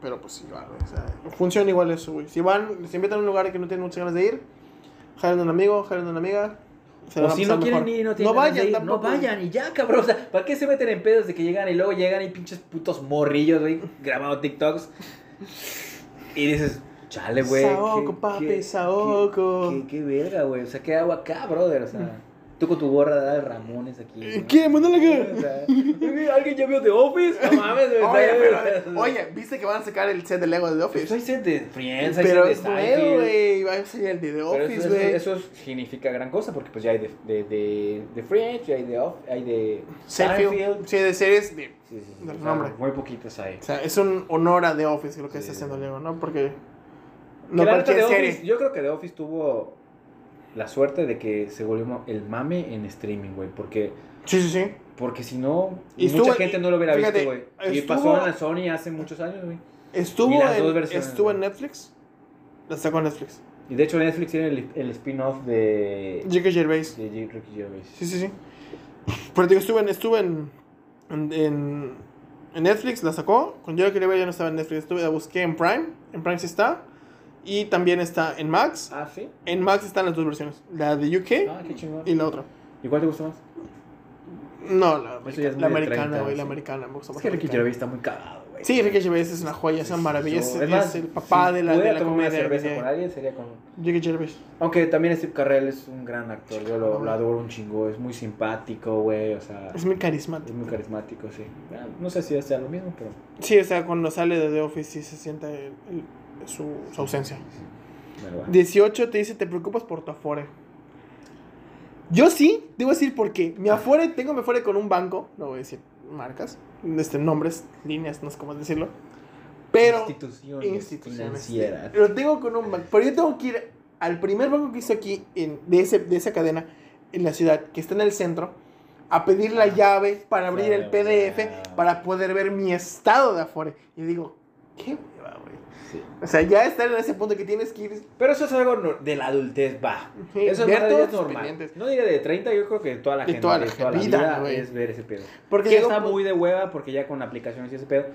Speaker 2: Pero pues igual, güey. O sea, funciona igual eso, güey. Si van, se invitan a un lugar que no tienen muchas ganas de ir, jalan a un amigo, jalan a una amiga. Se
Speaker 3: O si no
Speaker 2: pasar
Speaker 3: quieren
Speaker 2: mejor.
Speaker 3: ir no tienen
Speaker 2: no
Speaker 3: de
Speaker 2: vayan
Speaker 3: ir,
Speaker 2: tampoco.
Speaker 3: No vayan y ya, cabrón. O sea, ¿para qué se meten en pedos de que llegan y luego llegan y pinches putos morrillos, güey, grabando TikToks? Y dices, chale, güey.
Speaker 2: Saoco, papi, saoco.
Speaker 3: Qué, qué, qué verga, güey. O sea, ¿qué hago acá, brother? O sea, tú con tu gorra de Ramones aquí. ¿no?
Speaker 2: ¿Qué? Mándale acá.
Speaker 3: O sea, ¿Alguien ya vio The Office? No mames, güey.
Speaker 2: Oye, pero, oye, ¿viste que van a sacar el set de Lego de The
Speaker 3: Pues
Speaker 2: Office?
Speaker 3: hay set de Friends, hay
Speaker 2: Pero
Speaker 3: set de
Speaker 2: es nuevo,
Speaker 3: Seinfeld.
Speaker 2: güey. Va a ser el de The
Speaker 3: Pero
Speaker 2: Office,
Speaker 3: eso,
Speaker 2: güey.
Speaker 3: eso, eso significa gran cosa porque pues ya hay de, de, de, de Friends, ya hay de, Off- hay de
Speaker 2: Seinfeld. Sí, de series. de-
Speaker 3: Sí, sí,
Speaker 2: nombre.
Speaker 3: Muy poquitos hay.
Speaker 2: O sea, es un honor a The Office lo que
Speaker 3: Sí,
Speaker 2: está haciendo. Lego, ¿no? Porque.
Speaker 3: Que
Speaker 2: No cualquier
Speaker 3: The
Speaker 2: serie.
Speaker 3: Office, yo creo que The Office tuvo la suerte de que se volvió el mame en streaming, güey. Porque,
Speaker 2: Sí, sí, sí.
Speaker 3: porque si no,
Speaker 2: Y
Speaker 3: mucha
Speaker 2: estuvo-
Speaker 3: gente no lo hubiera
Speaker 2: fíjate,
Speaker 3: visto, güey. Y pasó en la Sony hace muchos años, güey.
Speaker 2: Estuvo, en, estuvo en. Netflix. La sacó en Netflix.
Speaker 3: Y de hecho Netflix tiene el, el spin-off de,
Speaker 2: J.K. Gervais.
Speaker 3: de Ricky Gervais.
Speaker 2: Sí, sí, sí. Pero digo, estuve en, estuve en, en, en, Netflix, la sacó. Con J.K. Gervais ya no estaba en Netflix. Estuve, la busqué en Prime. En Prime sí está. Y también está en Max.
Speaker 3: Ah, sí.
Speaker 2: En Max están las dos versiones. La de UK
Speaker 3: Ah, qué chingón.
Speaker 2: y la otra.
Speaker 3: ¿Y cuál te gusta más?
Speaker 2: No, la,
Speaker 3: es
Speaker 2: la americana,
Speaker 3: 30,
Speaker 2: güey. La americana. Me gusta
Speaker 3: Es
Speaker 2: más
Speaker 3: que
Speaker 2: la
Speaker 3: Ricky. Gervais está muy cagado, güey.
Speaker 2: Sí, Ricky Gervais es una joya, es una maravilla. Es, es
Speaker 3: más,
Speaker 2: el papá
Speaker 3: si
Speaker 2: de la, de la
Speaker 3: tomar una
Speaker 2: comedia.
Speaker 3: cerveza con alguien sería con...
Speaker 2: Ricky Gervais.
Speaker 3: Aunque también Steve Carrell es un gran actor, yo lo, lo adoro un chingo, es muy simpático, güey, o sea,
Speaker 2: Es muy
Speaker 3: es
Speaker 2: carismático.
Speaker 3: muy carismático, sí. Ah, No sé si sea lo mismo, pero...
Speaker 2: Sí, o sea, cuando sale de The Office sí se siente el- el- su, su ausencia.
Speaker 3: Bueno, va.
Speaker 2: 18 te dice, te preocupas por tu Afore. Yo sí, debo decir porque mi Afore, tengo mi Afore con un banco, no voy a decir marcas, este, nombres, líneas, no sé cómo decirlo, pero
Speaker 3: instituciones,
Speaker 2: instituciones.
Speaker 3: financieras.
Speaker 2: Lo tengo con un banco, pero yo tengo que ir al primer banco que hizo aquí, en, de, ese, de esa cadena, en la ciudad, que está en el centro, a pedir la llave para abrir el PDF, para poder ver mi estado de Afore. Y digo, qué hueva, güey.
Speaker 3: Sí.
Speaker 2: O sea, ya estar en ese punto que tienes que ir
Speaker 3: Pero eso es algo no- de la adultez, va.
Speaker 2: Sí,
Speaker 3: Eso
Speaker 2: ver
Speaker 3: es normal. No diría de 30, yo creo que toda la
Speaker 2: De
Speaker 3: gente,
Speaker 2: toda la
Speaker 3: de toda la
Speaker 2: vida,
Speaker 3: vida, es ver ese pedo.
Speaker 2: Porque
Speaker 3: que
Speaker 2: llega
Speaker 3: está muy de hueva porque ya con aplicaciones y ese pedo.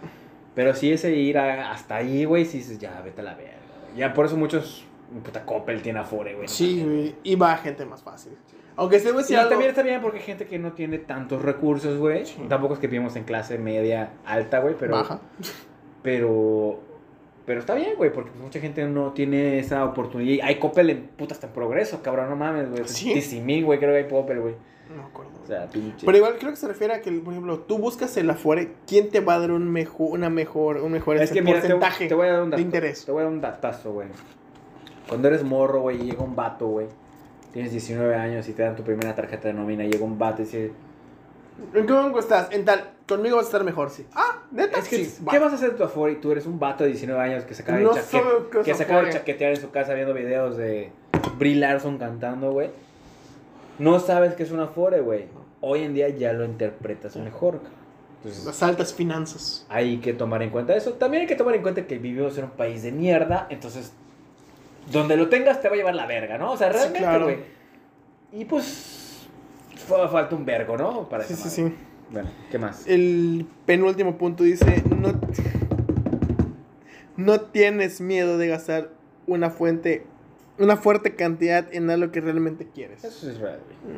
Speaker 3: Pero sí ese ir a- hasta ahí, güey, sí dices, ya, vete a la verga. Ya por eso muchos, puta Coppel tiene Afore, güey.
Speaker 2: Sí, güey, y va gente más fácil. Aunque se decir algo-
Speaker 3: también está bien porque hay gente que no tiene tantos recursos, güey.
Speaker 2: Sí.
Speaker 3: Tampoco es que vivimos en clase media alta, güey, pero...
Speaker 2: baja.
Speaker 3: Pero... Pero está bien, güey, porque pues, mucha gente no tiene esa oportunidad. Y hay Coppel en puta hasta en progreso, cabrón, no mames, güey.
Speaker 2: ¿Sí?
Speaker 3: Tizimín, güey, creo que hay Coppel, güey.
Speaker 2: No acuerdo.
Speaker 3: O sea, pinche.
Speaker 2: Pero igual creo que se refiere a que, por ejemplo, tú buscas el Afore, ¿quién te va a dar un mejor, una mejor, un mejor
Speaker 3: es que mira,
Speaker 2: porcentaje
Speaker 3: te voy a dar un
Speaker 2: de
Speaker 3: dato.
Speaker 2: interés?
Speaker 3: Te voy a dar un datazo, güey. Cuando eres morro, güey, y llega un vato, güey. Tienes 19 años y te dan tu primera tarjeta de nómina. Y llega un vato y dice:
Speaker 2: ¿En qué banco estás? En tal, conmigo vas a estar mejor, sí. Ah, neta,
Speaker 3: Es que,
Speaker 2: sí,
Speaker 3: ¿qué
Speaker 2: va.
Speaker 3: vas a hacer tu Afore? Y tú eres un vato de 19 años que se acaba,
Speaker 2: No
Speaker 3: de, chaque-
Speaker 2: es
Speaker 3: que se acaba de chaquetear en su casa viendo videos de Brie Larson cantando, güey. No sabes qué es un Afore, güey. Hoy en día ya lo interpretas mejor. Entonces,
Speaker 2: Las altas finanzas.
Speaker 3: hay que tomar en cuenta eso. También hay que tomar en cuenta que vivimos en un país de mierda, entonces donde lo tengas te va a llevar la verga, ¿no? O sea,
Speaker 2: Sí,
Speaker 3: realmente,
Speaker 2: claro.
Speaker 3: güey. Y pues fa- falta un vergo, ¿no? Para
Speaker 2: Sí, sí, sí.
Speaker 3: Bueno, ¿qué más?
Speaker 2: El penúltimo punto dice, no, no tienes miedo de gastar una fuente, una fuerte cantidad en algo que realmente quieres.
Speaker 3: Eso es real, güey.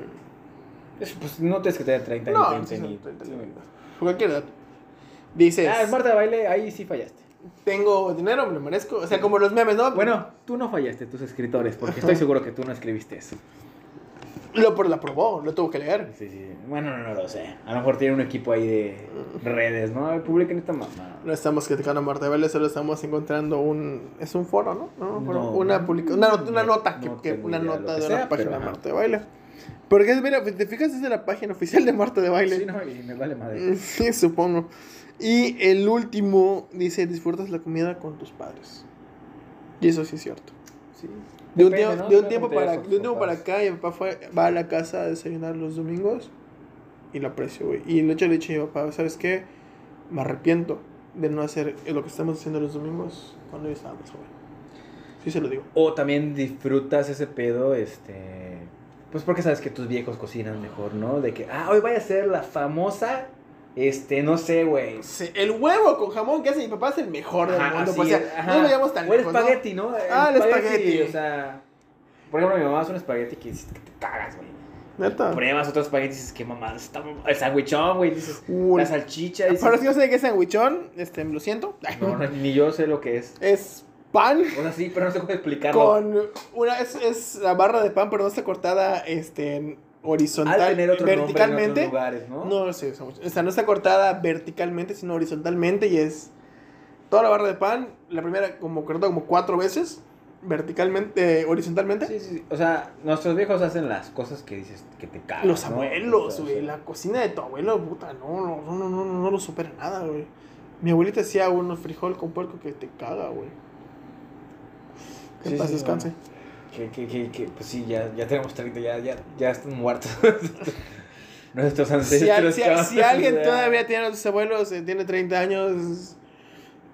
Speaker 3: Eso, pues no tienes que tener 30
Speaker 2: No,
Speaker 3: ni 20
Speaker 2: sí,
Speaker 3: ni...
Speaker 2: Cualquier edad. Dices,
Speaker 3: Ah, el Marta de baile, ahí sí fallaste.
Speaker 2: tengo dinero, me lo merezco. O sea, como los memes, ¿no?
Speaker 3: Bueno, tú no fallaste, tus escritores, porque estoy seguro que tú no escribiste eso.
Speaker 2: Lo por la probó, lo tuvo que leer.
Speaker 3: Sí, sí. Bueno, no, no lo sé. A lo mejor tiene un equipo ahí de redes, ¿no? Publiquen esta mamá.
Speaker 2: No estamos criticando a Marta de Baile, solo estamos encontrando un... Es un foro, ¿no? No,
Speaker 3: No,
Speaker 2: una, publica- una, not- una
Speaker 3: no,
Speaker 2: nota, que, una
Speaker 3: idea
Speaker 2: nota de
Speaker 3: sea,
Speaker 2: una página
Speaker 3: pero
Speaker 2: de. Marta de Baile. Porque, mira, te fijas, es de la página oficial de Marta de Baile.
Speaker 3: Sí, no, y me vale madre.
Speaker 2: Sí, supongo. Y el último dice, disfrutas la comida con tus padres. Y eso sí es cierto.
Speaker 3: Sí.
Speaker 2: De un,
Speaker 3: Depende,
Speaker 2: tiempo,
Speaker 3: ¿no?
Speaker 2: de un tiempo para, de un tiempo para acá, mi papá fue, va a la casa a desayunar los domingos y lo aprecio, güey. Y hecho le dicho a mi papá, ¿sabes qué? Me arrepiento de no hacer lo que estamos haciendo los domingos cuando yo estaba más joven. Sí se lo digo.
Speaker 3: O también disfrutas ese pedo, este... Pues porque sabes que tus viejos cocinan mejor, ¿no? De que, ah, hoy voy a hacer la famosa, este, no sé, güey.
Speaker 2: Sí, el huevo con jamón que hace mi papá es el mejor del
Speaker 3: Ajá,
Speaker 2: mundo. Pues, o sea, no nos vayamos tan
Speaker 3: O el
Speaker 2: lejos, ¿no?
Speaker 3: espagueti, ¿no?
Speaker 2: Ah, el espagueti.
Speaker 3: O sea, por ejemplo, mi mamá hace un espagueti que dices que te cagas, güey.
Speaker 2: Neta.
Speaker 3: Pruebas otro espagueti y dices, qué mamada, está el sandwichón, güey, dices,
Speaker 2: Uh,
Speaker 3: la salchicha, dices,
Speaker 2: los que no sé qué es sandwichón, este, lo siento.
Speaker 3: no, ni yo sé lo que es.
Speaker 2: Es pan
Speaker 3: O sea, sí, pero no sé cómo explicarlo.
Speaker 2: con una es, es la barra de pan pero no está cortada este en horizontal
Speaker 3: Al tener otro nombre en
Speaker 2: verticalmente
Speaker 3: otros lugares, ¿no?
Speaker 2: no sí, o sea, no está cortada verticalmente sino horizontalmente y es toda la barra de pan la primera como cortada como cuatro veces verticalmente eh, horizontalmente
Speaker 3: Sí, sí, sí. O sea, nuestros viejos hacen las cosas que dices que te cagan.
Speaker 2: los
Speaker 3: ¿no?
Speaker 2: abuelos
Speaker 3: O sea,
Speaker 2: güey la cocina de tu abuelo puta no no no no no, no, no lo supera nada güey mi abuelita hacía unos frijol con puerco que te caga güey que
Speaker 3: Sí,
Speaker 2: paz
Speaker 3: sí,
Speaker 2: descanse
Speaker 3: Que, que, que, que, pues sí, ya, ya tenemos 30, ya, ya, ya están muertos. Nuestros
Speaker 2: Si,
Speaker 3: ancestros.
Speaker 2: si-
Speaker 3: cabrón,
Speaker 2: si alguien
Speaker 3: o sea,
Speaker 2: todavía tiene a sus abuelos, eh, tiene 30 años,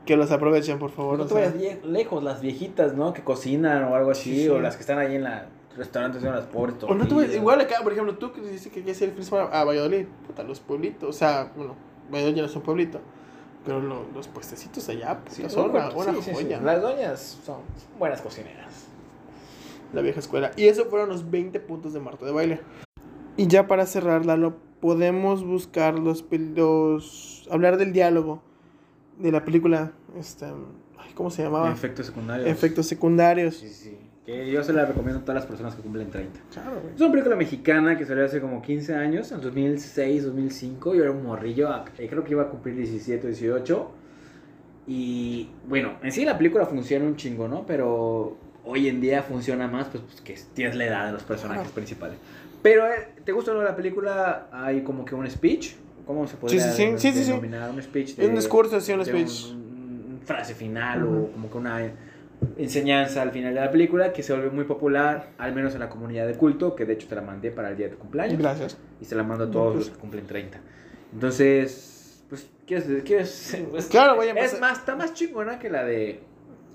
Speaker 2: que los aprovechen, por favor.
Speaker 3: No te vayas lejos, las viejitas, ¿no? Que cocinan o algo así,
Speaker 2: Sí, sí.
Speaker 3: o las que están ahí en la restaurantes son las pobres
Speaker 2: O no te igual acá, por ejemplo, tú que dices que quieres ir el a Valladolid, puta, los pueblitos, o sea, bueno, Valladolid ya no es un pueblito, Pero lo- los puestecitos allá,
Speaker 3: Sí,
Speaker 2: puta, son una,
Speaker 3: sí,
Speaker 2: una
Speaker 3: sí, sí.
Speaker 2: joya.
Speaker 3: Las doñas son buenas cocineras.
Speaker 2: La vieja escuela. Y eso fueron los 20 puntos de Marta de baile. Y ya para cerrar, Lalo, podemos buscar los, los hablar del diálogo de la película. Este, ay, ¿Cómo se llamaba?
Speaker 3: Efectos secundarios.
Speaker 2: Efectos secundarios.
Speaker 3: Sí, sí. Que yo se la recomiendo a todas las personas que cumplen 30.
Speaker 2: Claro, güey.
Speaker 3: Es una película mexicana que salió hace como 15 años, en 2006, 2005. Yo era un morrillo, eh, creo que iba a cumplir 17, 18. Y bueno, en sí la película funciona un chingo, ¿no? Pero hoy en día funciona más, pues, pues, que tienes la edad de los personajes
Speaker 2: Claro.
Speaker 3: principales. Pero, eh, ¿te gusta o no la película? Hay como que un speech. ¿Cómo se podría
Speaker 2: Sí, sí, sí, sí, sí, sí.
Speaker 3: denominar? Un speech.
Speaker 2: Un discurso, sí, un
Speaker 3: de
Speaker 2: speech.
Speaker 3: un- un frase final
Speaker 2: Ujú.
Speaker 3: o como que una enseñanza al final de la película que se volvió muy popular, al menos en la comunidad de culto, que de hecho te la mandé para el día de tu cumpleaños.
Speaker 2: Gracias.
Speaker 3: Y se la mando a
Speaker 2: No,
Speaker 3: todos
Speaker 2: pues.
Speaker 3: los que cumplen 30. Entonces, pues, ¿quieres? quieres pues,
Speaker 2: Claro, voy a
Speaker 3: Es
Speaker 2: empezar.
Speaker 3: más, está más chingona que la de...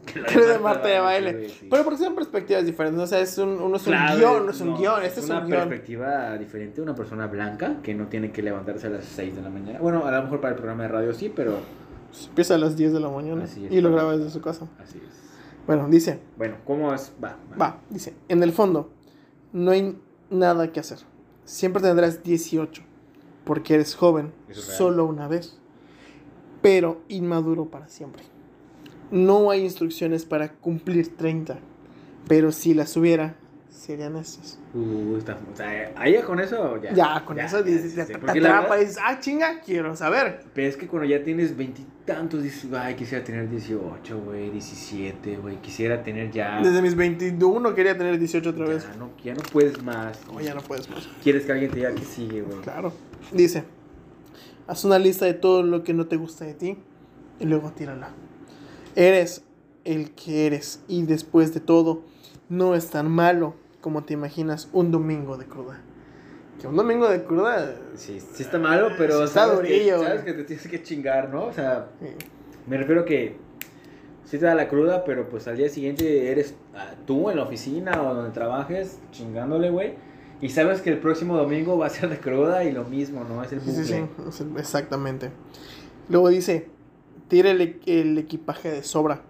Speaker 3: Que
Speaker 2: de Marta de baile.
Speaker 3: sí.
Speaker 2: Pero porque son perspectivas diferentes. O sea, es un, uno es un
Speaker 3: Claro,
Speaker 2: guion, no es un
Speaker 3: no,
Speaker 2: guion. Este es
Speaker 3: una
Speaker 2: un guion.
Speaker 3: perspectiva diferente. Una persona blanca que no tiene que levantarse a las 6 de la mañana. Bueno, a lo mejor para el programa de radio sí, pero
Speaker 2: Empieza a las 10 de la mañana
Speaker 3: Así es.
Speaker 2: y lo graba desde su casa.
Speaker 3: así es.
Speaker 2: Bueno, dice,
Speaker 3: Bueno, ¿cómo es? Va,
Speaker 2: va, dice, en el fondo, no hay nada que hacer. Siempre tendrás 18, porque eres joven
Speaker 3: es
Speaker 2: solo una vez, pero inmaduro para siempre. No hay instrucciones para cumplir 30, pero si las hubiera, serían estas.
Speaker 3: Uh, está, o sea, ahí con eso ya.
Speaker 2: Ya, con eso dices, te,
Speaker 3: sí,
Speaker 2: te atrapa y dices, ah, chinga, quiero saber.
Speaker 3: Pero es que cuando ya tienes veintitantos, dices, ay, quisiera tener 18, güey, 17, güey, quisiera tener ya.
Speaker 2: Desde mis 21 quería tener 18 otra
Speaker 3: ya
Speaker 2: vez.
Speaker 3: No, ya no puedes más.
Speaker 2: No, ya no puedes más.
Speaker 3: Quieres que alguien te diga que sigue, güey.
Speaker 2: Claro. Dice, haz una lista de todo lo que no te gusta de ti y luego tírala. Eres el que eres y después de todo, no es tan malo como te imaginas un domingo de cruda. Que un domingo de cruda...
Speaker 3: Sí, sí está malo, pero
Speaker 2: Sí está
Speaker 3: sabes, que,
Speaker 2: durillo,
Speaker 3: sabes
Speaker 2: güey.
Speaker 3: que te tienes que chingar, ¿no? O sea,
Speaker 2: eh,
Speaker 3: me refiero que sí te da la cruda, pero pues al día siguiente eres ah, tú en la oficina o donde trabajes chingándole, güey. Y sabes que el próximo domingo va a ser de cruda y lo mismo, ¿no? Es el bucle.
Speaker 2: sí, sí, exactamente. Luego dice, tira el, el equipaje de sobra.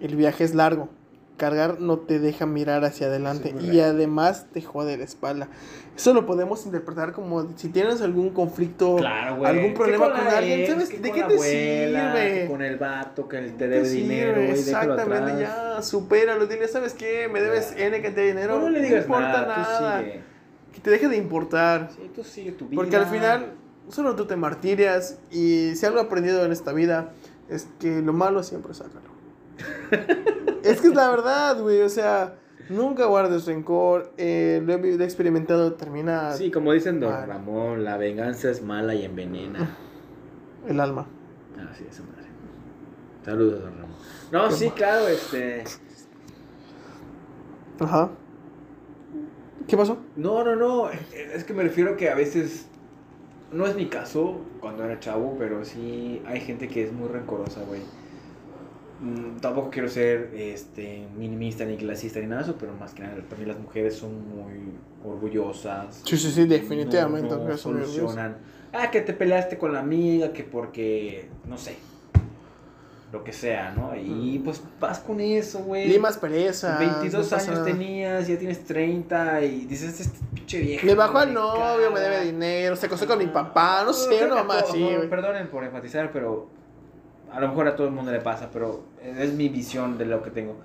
Speaker 2: El viaje es largo. Cargar no te deja mirar hacia adelante
Speaker 3: Sí,
Speaker 2: y además te jode la espalda. Eso lo podemos interpretar como si tienes algún conflicto,
Speaker 3: Claro, güey.
Speaker 2: algún
Speaker 3: Que
Speaker 2: problema con, alguien,
Speaker 3: ex,
Speaker 2: ¿sabes?
Speaker 3: que
Speaker 2: ¿De qué te
Speaker 3: abuela,
Speaker 2: sirve?
Speaker 3: que Con el vato que te
Speaker 2: ¿Qué
Speaker 3: debe
Speaker 2: te
Speaker 3: dinero,
Speaker 2: sirve? Exactamente,
Speaker 3: atrás.
Speaker 2: ya, supéralo. Dile, ¿sabes qué? Me debes
Speaker 3: Ya.
Speaker 2: N cantidad de dinero.
Speaker 3: No, no le digas
Speaker 2: importa
Speaker 3: nada.
Speaker 2: Que te deje de importar.
Speaker 3: Sí, tú sigue tu vida.
Speaker 2: Porque al final solo tú te martirias y si algo he aprendido en esta vida es que lo malo siempre sácalo. es que es la verdad, güey, o sea, nunca guardes rencor, eh, lo, he, experimentado, termina
Speaker 3: Sí, como dicen Don. Ramón, la venganza es mala y envenena.
Speaker 2: el alma.
Speaker 3: Ah, sí, esa madre. Saludos, Don Ramón. No,
Speaker 2: Qué
Speaker 3: sí, claro, este.
Speaker 2: Ajá. ¿Qué pasó?
Speaker 3: No, no, no. Es que me refiero que a veces. No es mi caso cuando era chavo, pero sí hay gente que es muy rencorosa, güey. Mm, tampoco quiero ser este, minimista ni clasista ni nada de eso, pero más que nada, mí las mujeres son muy orgullosas.
Speaker 2: Sí, sí, sí, definitivamente,
Speaker 3: No, no solucionan. Ah, que te peleaste con la amiga, que porque, no sé, lo que sea, ¿no? Y pues vas con eso, güey.
Speaker 2: Limas pereza.
Speaker 3: 22 años tenías, ya tienes 30 y dices, este pinche vieja.
Speaker 2: Me bajó al novio, me
Speaker 3: caga".
Speaker 2: debe dinero, se acostó con mi papá, no sé, una mamá así, güey.
Speaker 3: Perdonen por enfatizar, pero a lo mejor a todo el mundo le pasa, pero es mi visión de lo que tengo.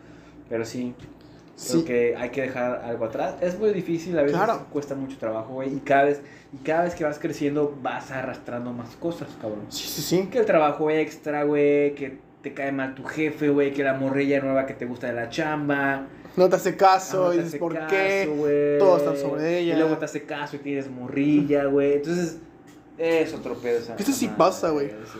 Speaker 3: Pero sí, creo
Speaker 2: Sí,
Speaker 3: que hay que dejar algo atrás. Es muy difícil, a veces
Speaker 2: Claro.
Speaker 3: cuesta mucho trabajo, güey, y cada vez y cada vez que vas creciendo vas arrastrando más cosas, cabrón.
Speaker 2: sí, sí, sí.
Speaker 3: Que el trabajo extra, güey, que te cae mal tu jefe, güey, que la morrilla nueva que te gusta de la chamba.
Speaker 2: No te hace caso,
Speaker 3: Ah, no te
Speaker 2: y dices, ¿por
Speaker 3: caso,
Speaker 2: qué?
Speaker 3: güey.
Speaker 2: Todos están sobre ella.
Speaker 3: Y luego te hace caso y tienes morrilla, güey. Entonces, es otro pedo.
Speaker 2: Eso sí
Speaker 3: madre,
Speaker 2: pasa, güey.
Speaker 3: sí.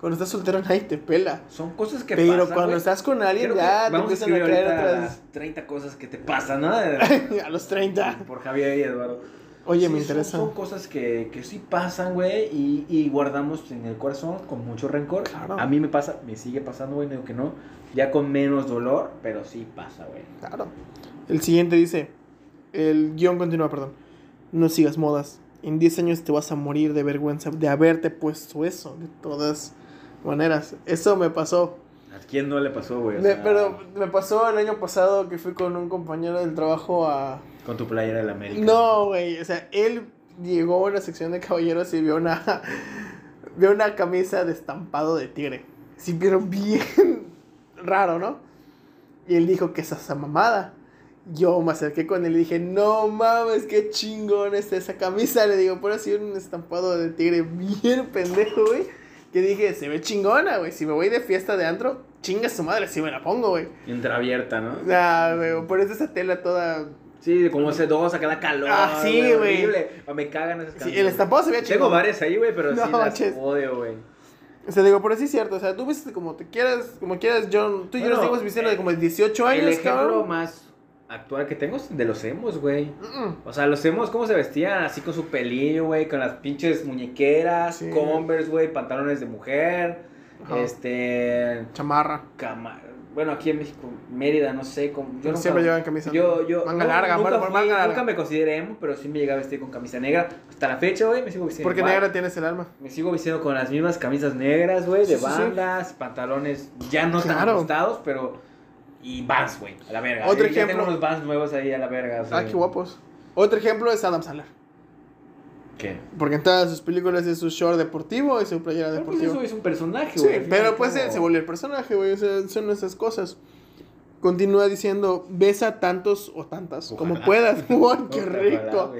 Speaker 2: Cuando estás soltero nadie te pela.
Speaker 3: Son cosas que
Speaker 2: Pero
Speaker 3: pasan,
Speaker 2: cuando estás con alguien
Speaker 3: Creo
Speaker 2: ya te
Speaker 3: a
Speaker 2: empiezan a
Speaker 3: escribir
Speaker 2: caer otras...
Speaker 3: las 30 cosas que te pasan, ¿no?
Speaker 2: a los 30.
Speaker 3: Por Javier y Eduardo.
Speaker 2: Oye,
Speaker 3: Sí,
Speaker 2: me interesa.
Speaker 3: Son, cosas que, que sí pasan, güey, y, y guardamos en el corazón con mucho rencor.
Speaker 2: Claro.
Speaker 3: A mí me pasa, me sigue pasando, güey, no digo que no. Ya con menos dolor, pero sí pasa, güey.
Speaker 2: Claro. El siguiente dice, el guion continúa, perdón. No sigas modas. En 10 años te vas a morir de vergüenza de haberte puesto eso, de todas maneras. Eso me pasó.
Speaker 3: ¿A quién no le pasó, güey? O sea,
Speaker 2: pero me pasó el año pasado que fui con un compañero del trabajo a...
Speaker 3: Con tu playera del América.
Speaker 2: No, güey. O sea, él llegó a una sección de caballeros y vio una... vio una camisa de estampado de tigre. Sí, pero bien raro, ¿no? Y él dijo que es esa mamada. Yo me acerqué con él y dije, no mames, qué chingón está esa camisa. Le digo, por así un estampado de tigre bien pendejo, güey. Que dije, se ve chingona, güey. Si me voy de fiesta de antro, chinga su madre, si me la pongo, güey.
Speaker 3: Entreabierta, ¿no?
Speaker 2: Ah, güey, por eso esa tela toda...
Speaker 3: Sí, como ese dos a cada calor.
Speaker 2: Ah, sí, güey.
Speaker 3: Horrible. Me cagan esas
Speaker 2: Sí,
Speaker 3: camisas.
Speaker 2: el estampado se veía chingón.
Speaker 3: Tengo varias ahí, güey, pero
Speaker 2: No
Speaker 3: sí las odio, güey.
Speaker 2: O sea, digo, pero sí es cierto. O sea, tú ves como te quieras, como quieras, John. Tú y yo nos estamos vistiendo de
Speaker 3: eh,
Speaker 2: como de 18 años,
Speaker 3: El ejemplo
Speaker 2: cabrón.
Speaker 3: más actual que tengo es de los emos, güey. O sea, los emos, ¿cómo se vestían? Así con su pelillo, güey, con las pinches muñequeras,
Speaker 2: Sí.
Speaker 3: Converse, güey, pantalones de mujer,
Speaker 2: Ajá.
Speaker 3: este...
Speaker 2: Chamarra.
Speaker 3: cama- Bueno, aquí en México, Mérida, no sé, con, yo
Speaker 2: Siempre llevan camisa.
Speaker 3: Yo, yo,
Speaker 2: Manga
Speaker 3: no,
Speaker 2: larga,
Speaker 3: nunca,
Speaker 2: manga-
Speaker 3: fui-
Speaker 2: manga larga.
Speaker 3: nunca me consideré emo, pero sí me llegué a vestir con camisa negra. Hasta la fecha, güey, me sigo vistiendo
Speaker 2: Porque
Speaker 3: igual.
Speaker 2: negra tienes el alma.
Speaker 3: Me sigo vistiendo con las mismas camisas negras, güey, de
Speaker 2: Sí, sí, sí.
Speaker 3: bandas, pantalones ya no tan ajustados, pero... Y Vans, güey, a la verga.
Speaker 2: Otro
Speaker 3: Ya- ya
Speaker 2: ejemplo.
Speaker 3: tengo unos Vans nuevos ahí a la verga.
Speaker 2: Ah, qué guapos. Otro ejemplo es Adam Sandler.
Speaker 3: ¿Qué?
Speaker 2: Porque en todas sus películas es su short deportivo y su playera
Speaker 3: Pero, pues, eso es un personaje,
Speaker 2: Sí,
Speaker 3: güey. y
Speaker 2: pero pues él se volvió el personaje, güey. O sea, son esas cosas. Continúa diciendo, besa tantos o tantas como puedas. ¡Uy, qué rico!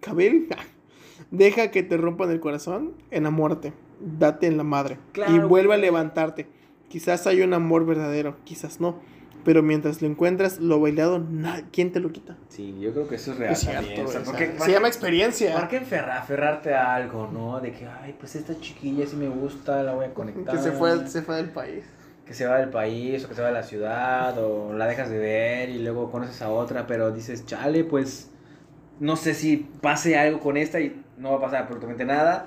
Speaker 2: Kabil, deja que te rompan el corazón, enamórate, date en la madre
Speaker 3: Claro,
Speaker 2: y vuelve a levantarte. Quizás hay un amor verdadero, quizás no, pero mientras lo encuentras, lo bailado, na- ¿quién te lo quita?
Speaker 3: Sí, yo creo que eso es real
Speaker 2: Es cierto,
Speaker 3: también. o sea,
Speaker 2: güey, o
Speaker 3: porque-
Speaker 2: sea,
Speaker 3: ¿para
Speaker 2: se llama experiencia.
Speaker 3: ¿Para qué enferra- aferrarte a algo, no? De que, ay, pues esta chiquilla sí me gusta, la voy a conectar.
Speaker 2: Que se fue, se fue del país.
Speaker 3: que se va del país o que se va de la ciudad o la dejas de ver y luego conoces a otra, pero dices, chale, pues no sé si pase algo con esta y no va a pasar absolutamente nada.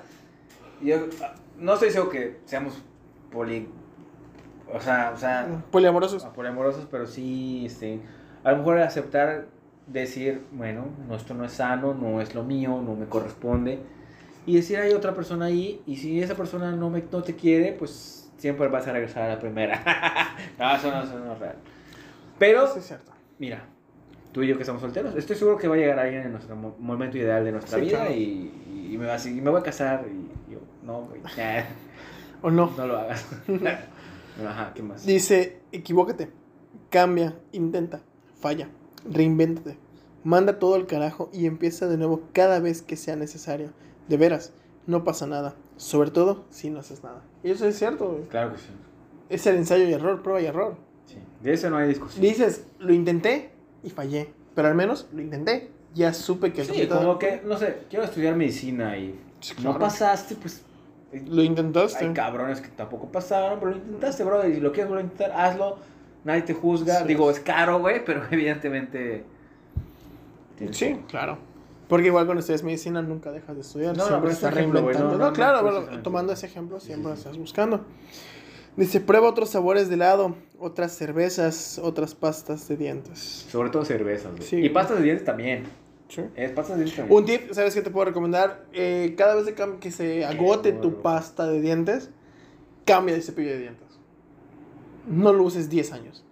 Speaker 3: Yo ah, no estoy seguro que seamos poli... O sea, o sea,
Speaker 2: Poliamorosos.
Speaker 3: poliamorosos, pero sí, este, a lo mejor aceptar, decir, bueno, no, esto no es sano, no es lo mío, no me corresponde. Y decir, hay otra persona ahí, y si esa persona no, me, no te quiere, pues siempre vas a regresar a la primera. no, eso no, eso no es real. Pero,
Speaker 2: Sí, es cierto.
Speaker 3: mira, tú y yo que estamos solteros, estoy seguro que va a llegar alguien en nuestro mo- momento ideal de nuestra
Speaker 2: Sí,
Speaker 3: vida
Speaker 2: claro.
Speaker 3: y, y me va a y me voy a casar, y yo, no, güey,
Speaker 2: ¿O no?
Speaker 3: no lo hagas. Ajá, ¿qué más?
Speaker 2: Dice, equivócate, cambia, intenta, falla, reinvéntate, manda todo al carajo y empieza de nuevo cada vez que sea necesario. De veras, no pasa nada, sobre todo si no haces nada. Y eso es cierto, güey.
Speaker 3: Claro que sí.
Speaker 2: es el ensayo y error, prueba y error.
Speaker 3: Sí, de eso no hay discusión.
Speaker 2: Dices, lo intenté y fallé, pero al menos lo intenté, ya supe que
Speaker 3: Sí, como que, no sé, quiero estudiar medicina y
Speaker 2: Sí,
Speaker 3: no pasaste, pues
Speaker 2: Lo intentaste.
Speaker 3: hay cabrones que tampoco pasaron, pero lo intentaste, bro, y si lo quieres volver a intentar, hazlo, nadie te juzga.
Speaker 2: Sí.
Speaker 3: Digo, es caro, güey, pero evidentemente...
Speaker 2: Sí,
Speaker 3: que-
Speaker 2: claro. Porque igual cuando estudias medicina nunca dejas de estudiar,
Speaker 3: No, no,
Speaker 2: siempre
Speaker 3: es
Speaker 2: estás
Speaker 3: ejemplo,
Speaker 2: reinventando.
Speaker 3: no,
Speaker 2: No,
Speaker 3: no, no,
Speaker 2: claro, bueno,
Speaker 3: precisamente.
Speaker 2: tomando ese ejemplo siempre
Speaker 3: sí, sí.
Speaker 2: estás buscando. Dice, prueba otros sabores de helado, otras cervezas, otras pastas de dientes.
Speaker 3: Sobre todo cervezas, güey.
Speaker 2: Sí.
Speaker 3: Y pastas de dientes también.
Speaker 2: Sí.
Speaker 3: Es pastas de dientes también.
Speaker 2: Un tip, ¿sabes qué te puedo recomendar? Eh, cada vez que se agote tu
Speaker 3: bueno.
Speaker 2: pasta de dientes, cambia de cepillo de dientes. No lo uses 10 años.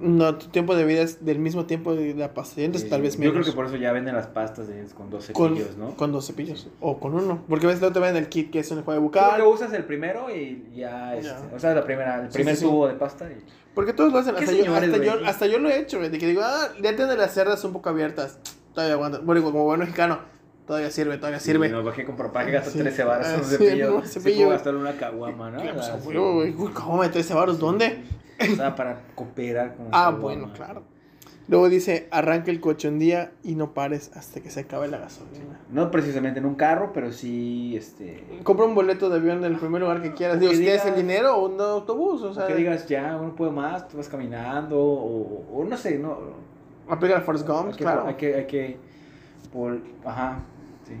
Speaker 3: No.
Speaker 2: No, tu tiempo de vida es del mismo tiempo de la pasta de dientes,
Speaker 3: Sí,
Speaker 2: tal vez
Speaker 3: Yo
Speaker 2: menos.
Speaker 3: creo que por eso ya venden las pastas de dientes con dos
Speaker 2: con,
Speaker 3: cepillos, ¿no?
Speaker 2: con dos cepillos. O con uno. Porque a veces no te venden el kit que es el juego bucal.
Speaker 3: que usas el primero y ya, este,
Speaker 2: Ya.
Speaker 3: o sea, la primera, el primer
Speaker 2: sí.
Speaker 3: tubo de pasta y...
Speaker 2: Porque todos lo hacen.
Speaker 3: ¿Qué
Speaker 2: Hasta, yo, hasta, yo,
Speaker 3: güey?
Speaker 2: hasta yo lo he hecho, güey. De que digo, ah, ya tienen las cerdas un poco abiertas. Todavía aguanta. Bueno, como buen mexicano, todavía sirve, todavía sirve.
Speaker 3: Sí, no, ¿para qué comprar? ¿Para qué gastar
Speaker 2: Sí.
Speaker 3: 13 baros en
Speaker 2: Ah,
Speaker 3: un cepillo?
Speaker 2: un
Speaker 3: Sí
Speaker 2: cepillo.
Speaker 3: puedo gastar una caguama, ¿no?
Speaker 2: Claro, pues,
Speaker 3: Ah,
Speaker 2: güey. Uy, ¿Cómo me 13 varos? ¿Dónde?
Speaker 3: O sea, para cooperar con
Speaker 2: Ah, bueno, claro. Luego dice, arranca el coche un día y no pares hasta que se acabe la gasolina.
Speaker 3: No precisamente en un carro, pero sí, este...
Speaker 2: Compra un boleto de avión en el primer lugar que quieras. Digo,
Speaker 3: Que digas-
Speaker 2: el dinero o un autobús, o sea,
Speaker 3: que digas, ya, no puedo más, tú vas caminando, o, o no sé, no...
Speaker 2: aplica el Forrest Gump, claro.
Speaker 3: Hay que, hay que pol- ajá, sí.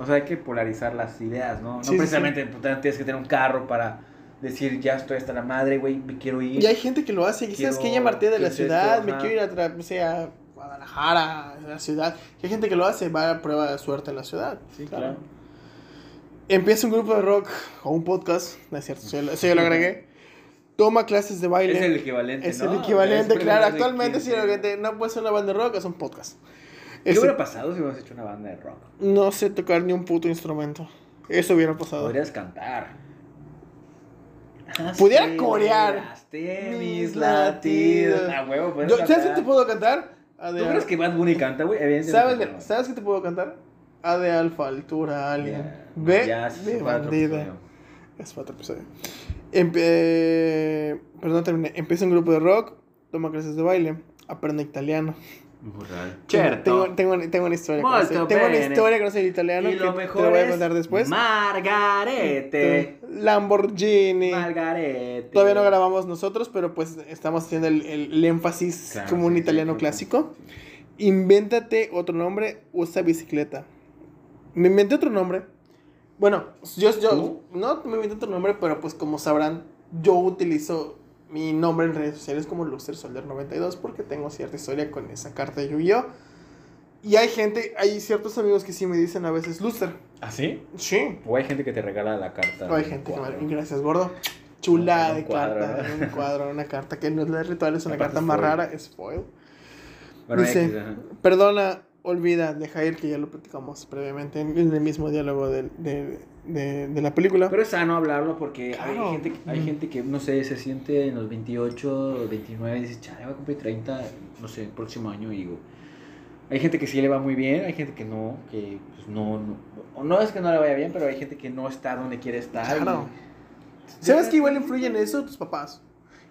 Speaker 3: O sea, hay que polarizar las ideas, ¿no? No
Speaker 2: Sí, sí,
Speaker 3: precisamente tú tienes que tener un carro para decir, ya estoy hasta la madre, güey, me quiero ir.
Speaker 2: Y hay gente que lo hace. Y sabes que ya marté de la ciudad,
Speaker 3: esto,
Speaker 2: me quiero ir a, o sea, a Guadalajara, a la ciudad. Y hay gente que lo hace, va a prueba de suerte en la ciudad.
Speaker 3: Sí, claro.
Speaker 2: Empieza un grupo de rock o un podcast, no es cierto, eso yo, yo lo agregué. Toma clases de baile.
Speaker 3: Es el equivalente,
Speaker 2: Es
Speaker 3: ¿no?
Speaker 2: el equivalente,
Speaker 3: Es
Speaker 2: claro. Actualmente, si te- no puede ser una banda de rock, es un podcast.
Speaker 3: ¿Qué hubiera pasado si hubiéramos hecho una banda de rock?
Speaker 2: no sé tocar ni un puto instrumento. Eso hubiera pasado.
Speaker 3: Podrías cantar.
Speaker 2: Pudiera corear.
Speaker 3: Mis latidos. A huevo, puedes
Speaker 2: Yo- ¿Sabes qué te puedo cantar?
Speaker 3: ¿Tú crees que Bad Bunny canta, güey?
Speaker 2: ¿Sabes,
Speaker 3: no.
Speaker 2: ¿Sabes qué te puedo cantar? A de alfa, altura, alien. B
Speaker 3: sí,
Speaker 2: de bandida. Es para otro episodio. Empe- eh, perdón, terminé. Empieza un grupo de rock, toma clases de baile, aprende italiano.
Speaker 3: Burral.
Speaker 2: Tengo,
Speaker 3: Certo.
Speaker 2: tengo, tengo, tengo una historia. con
Speaker 3: Molto
Speaker 2: ese- tengo una historia con ese italiano
Speaker 3: Y
Speaker 2: que
Speaker 3: lo
Speaker 2: te
Speaker 3: mejor
Speaker 2: lo voy a
Speaker 3: es
Speaker 2: contar después.
Speaker 3: Margarete.
Speaker 2: Lamborghini.
Speaker 3: Margarete.
Speaker 2: Todavía no grabamos nosotros, pero pues estamos haciendo el, el- el énfasis
Speaker 3: Claro,
Speaker 2: como un
Speaker 3: sí,
Speaker 2: italiano
Speaker 3: sí,
Speaker 2: clásico. Invéntate otro nombre, usa bicicleta. Me inventé otro nombre. Bueno, yo, yo
Speaker 3: ¿Tú?
Speaker 2: no me inventé otro nombre, pero pues como sabrán, yo utilizo mi nombre en redes sociales como Luster Solder 92 porque tengo cierta historia con esa carta de Yu-Gi-Oh! Y hay gente, hay ciertos amigos que sí me dicen a veces Luster.
Speaker 3: ¿Ah, sí?
Speaker 2: Sí.
Speaker 3: O hay gente que te regala la carta.
Speaker 2: O hay gente que me... Gracias, gordo. Chula de
Speaker 3: cuadro,
Speaker 2: carta,
Speaker 3: ¿no?
Speaker 2: un cuadro, una carta que no es la de ritual, es una carta más
Speaker 3: foil.
Speaker 2: rara, es foil.
Speaker 3: Bueno,
Speaker 2: Dice, perdona, olvida, deja ir, que ya lo platicamos previamente en en el mismo diálogo del- de, de- de la película.
Speaker 3: Pero es sano hablarlo porque
Speaker 2: Claro.
Speaker 3: hay, gente, hay
Speaker 2: Mm.
Speaker 3: gente que, no sé, se siente en los 28, 29 y dice, chale, voy a cumplir 30, no sé, el próximo año. Y digo, hay gente que sí le va muy bien, hay gente que no, que pues no, no, no es que no le vaya bien, pero hay gente que no está donde quiere estar.
Speaker 2: Claro.
Speaker 3: y-
Speaker 2: ¿Sabes que igual influyen en eso tus papás?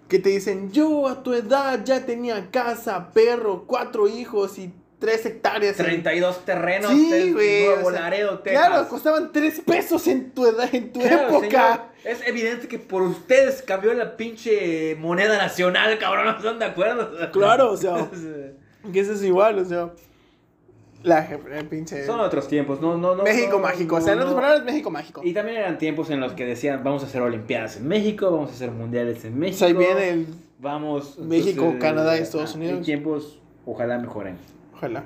Speaker 2: Que te dicen, yo a tu edad ya tenía casa, perro, cuatro hijos y tres hectáreas. en-
Speaker 3: 32 terrenos
Speaker 2: Sí,
Speaker 3: en
Speaker 2: güey,
Speaker 3: Nuevo
Speaker 2: o sea,
Speaker 3: Laredo, Texas.
Speaker 2: Claro, costaban tres pesos en tu edad, en tu
Speaker 3: Claro,
Speaker 2: época.
Speaker 3: señor, es evidente que por ustedes cambió la pinche moneda nacional, cabrón, ¿no están de acuerdo?
Speaker 2: Claro, o sea, que eso es igual, o sea. La pinche.
Speaker 3: Son otros tiempos, no, no, no.
Speaker 2: México
Speaker 3: no,
Speaker 2: mágico, o
Speaker 3: no,
Speaker 2: sea, en otras palabras, México mágico.
Speaker 3: Y también eran tiempos en los que decían, vamos a hacer olimpiadas en México, vamos a hacer mundiales en
Speaker 2: O
Speaker 3: México.
Speaker 2: sea, ahí viene el.
Speaker 3: Vamos.
Speaker 2: México, Canadá y Estados Unidos.
Speaker 3: Y tiempos, ojalá mejoren.
Speaker 2: Ojalá.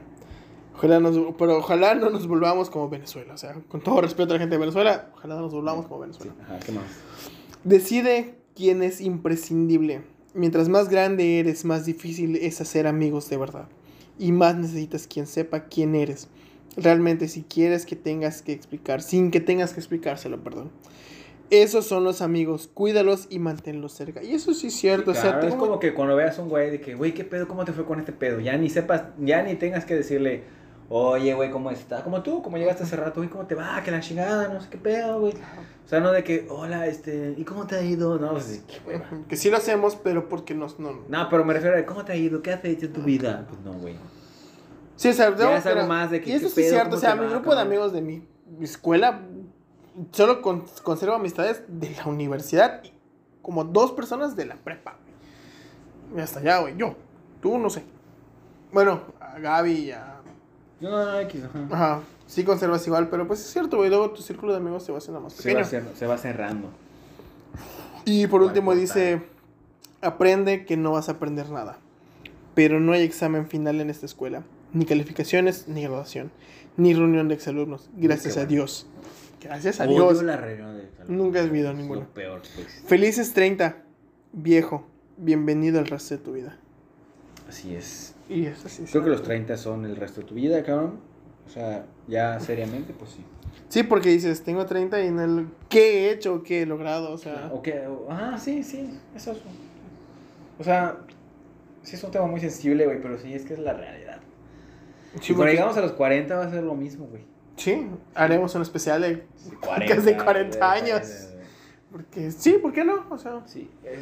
Speaker 2: Ojalá nos, pero ojalá no nos volvamos como Venezuela. O sea, con todo respeto a la gente de Venezuela, ojalá no nos volvamos como Venezuela.
Speaker 3: Ajá, ¿qué más?
Speaker 2: Decide quién es imprescindible. Mientras más grande eres, más difícil es hacer amigos de verdad. Y más necesitas quien sepa quién eres. Realmente, si quieres que tengas que explicar, sin que tengas que explicárselo, perdón. Esos son los amigos, cuídalos y manténlos cerca. Y eso sí es cierto. o sea,
Speaker 3: Claro, es como que cuando veas a un güey de que, güey, ¿qué pedo? ¿Cómo te fue con este pedo? Ya ni sepas, ya ni tengas que decirle, oye, güey, ¿cómo está? Como tú, como llegaste hace rato, güey, ¿cómo te va? Que la chingada, no sé qué pedo, güey. O sea, no de que, hola, este, ¿y cómo te ha ido? No, pues, qué.
Speaker 2: Que sí lo hacemos, pero porque nos... No,
Speaker 3: No, pero me refiero a, ¿cómo te ha ido? ¿Qué has hecho en tu vida? Pues no, güey.
Speaker 2: Sí, o sea,
Speaker 3: Ya es algo más de que,
Speaker 2: Y eso
Speaker 3: ¿qué
Speaker 2: sí es cierto,
Speaker 3: ¿Cómo
Speaker 2: o sea, mi grupo de amigos de mi escuela, solo con- conservo amistades de la universidad y como dos personas de la prepa. Y hasta allá, güey, yo, tú no sé. Bueno, a Gaby y a...
Speaker 3: No, no, no, X, ajá.
Speaker 2: Ajá, sí conservas igual, pero pues es cierto, güey, luego tu círculo de amigos se va haciendo más
Speaker 3: Se va,
Speaker 2: pequeño.
Speaker 3: cer- se va cerrando.
Speaker 2: Y por último dice, aprende que no vas a aprender nada. Pero no hay examen final en esta escuela. Ni calificaciones, ni graduación. Ni reunión de exalumnos. Gracias
Speaker 3: qué
Speaker 2: a
Speaker 3: bueno.
Speaker 2: Dios. Gracias a Dios.
Speaker 3: la reunión de
Speaker 2: Nunca he vivido.
Speaker 3: Lo peor.
Speaker 2: Felices 30. Viejo. Bienvenido al resto de tu vida.
Speaker 3: Así es.
Speaker 2: Y eso sí. es
Speaker 3: Creo que los
Speaker 2: cierto.
Speaker 3: 30 son el resto de tu vida, cabrón. O sea, ya seriamente, pues sí.
Speaker 2: Sí, porque dices, tengo 30 y en el... ¿Qué he hecho? ¿Qué he logrado? O sea...
Speaker 3: O que, o- ah, sí, sí, eso es. O sea, sí es un tema muy sensible, güey, pero sí es que es la realidad.
Speaker 2: Sí,
Speaker 3: Si cuando llegamos a los 40 va a ser lo mismo, güey.
Speaker 2: Sí, haremos un especial de...
Speaker 3: 40,
Speaker 2: Casi 40
Speaker 3: de-
Speaker 2: años.
Speaker 3: de-
Speaker 2: Porque sí, ¿por qué no? O sea...
Speaker 3: Sí, eh,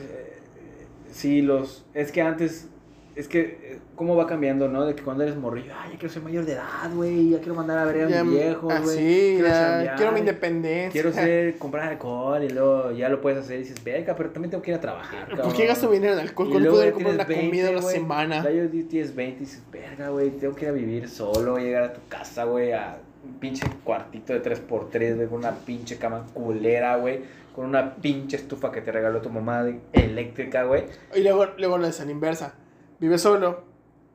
Speaker 3: eh, sí, los. Es que antes. Es que, eh, ¿cómo va cambiando, no? De que cuando eres morrillo, ay, ya quiero ser mayor de edad, güey, ya quiero mandar a ver a
Speaker 2: Ya,
Speaker 3: mis viejos,
Speaker 2: ah,
Speaker 3: güey.
Speaker 2: sí,
Speaker 3: quiero
Speaker 2: ya, quiero mi independencia.
Speaker 3: Quiero ser, comprar alcohol y luego ya lo puedes hacer y dices, verga, pero también tengo que ir a trabajar,
Speaker 2: ¿Por
Speaker 3: cabrón".
Speaker 2: qué gasto dinero en alcohol
Speaker 3: Y
Speaker 2: cuando
Speaker 3: luego
Speaker 2: puedo ir a
Speaker 3: ya
Speaker 2: comprar una
Speaker 3: tienes
Speaker 2: comida
Speaker 3: 20,
Speaker 2: una
Speaker 3: güey.
Speaker 2: semana?
Speaker 3: Ya yo tienes 20 y dices, verga, güey, tengo que ir a vivir solo, llegar a tu casa, güey, a un pinche cuartito de 3x3, güey, con una pinche cama culera, güey, con una pinche estufa que te regaló tu mamá de- eléctrica, güey.
Speaker 2: Y luego, luego la inversa. Vives solo,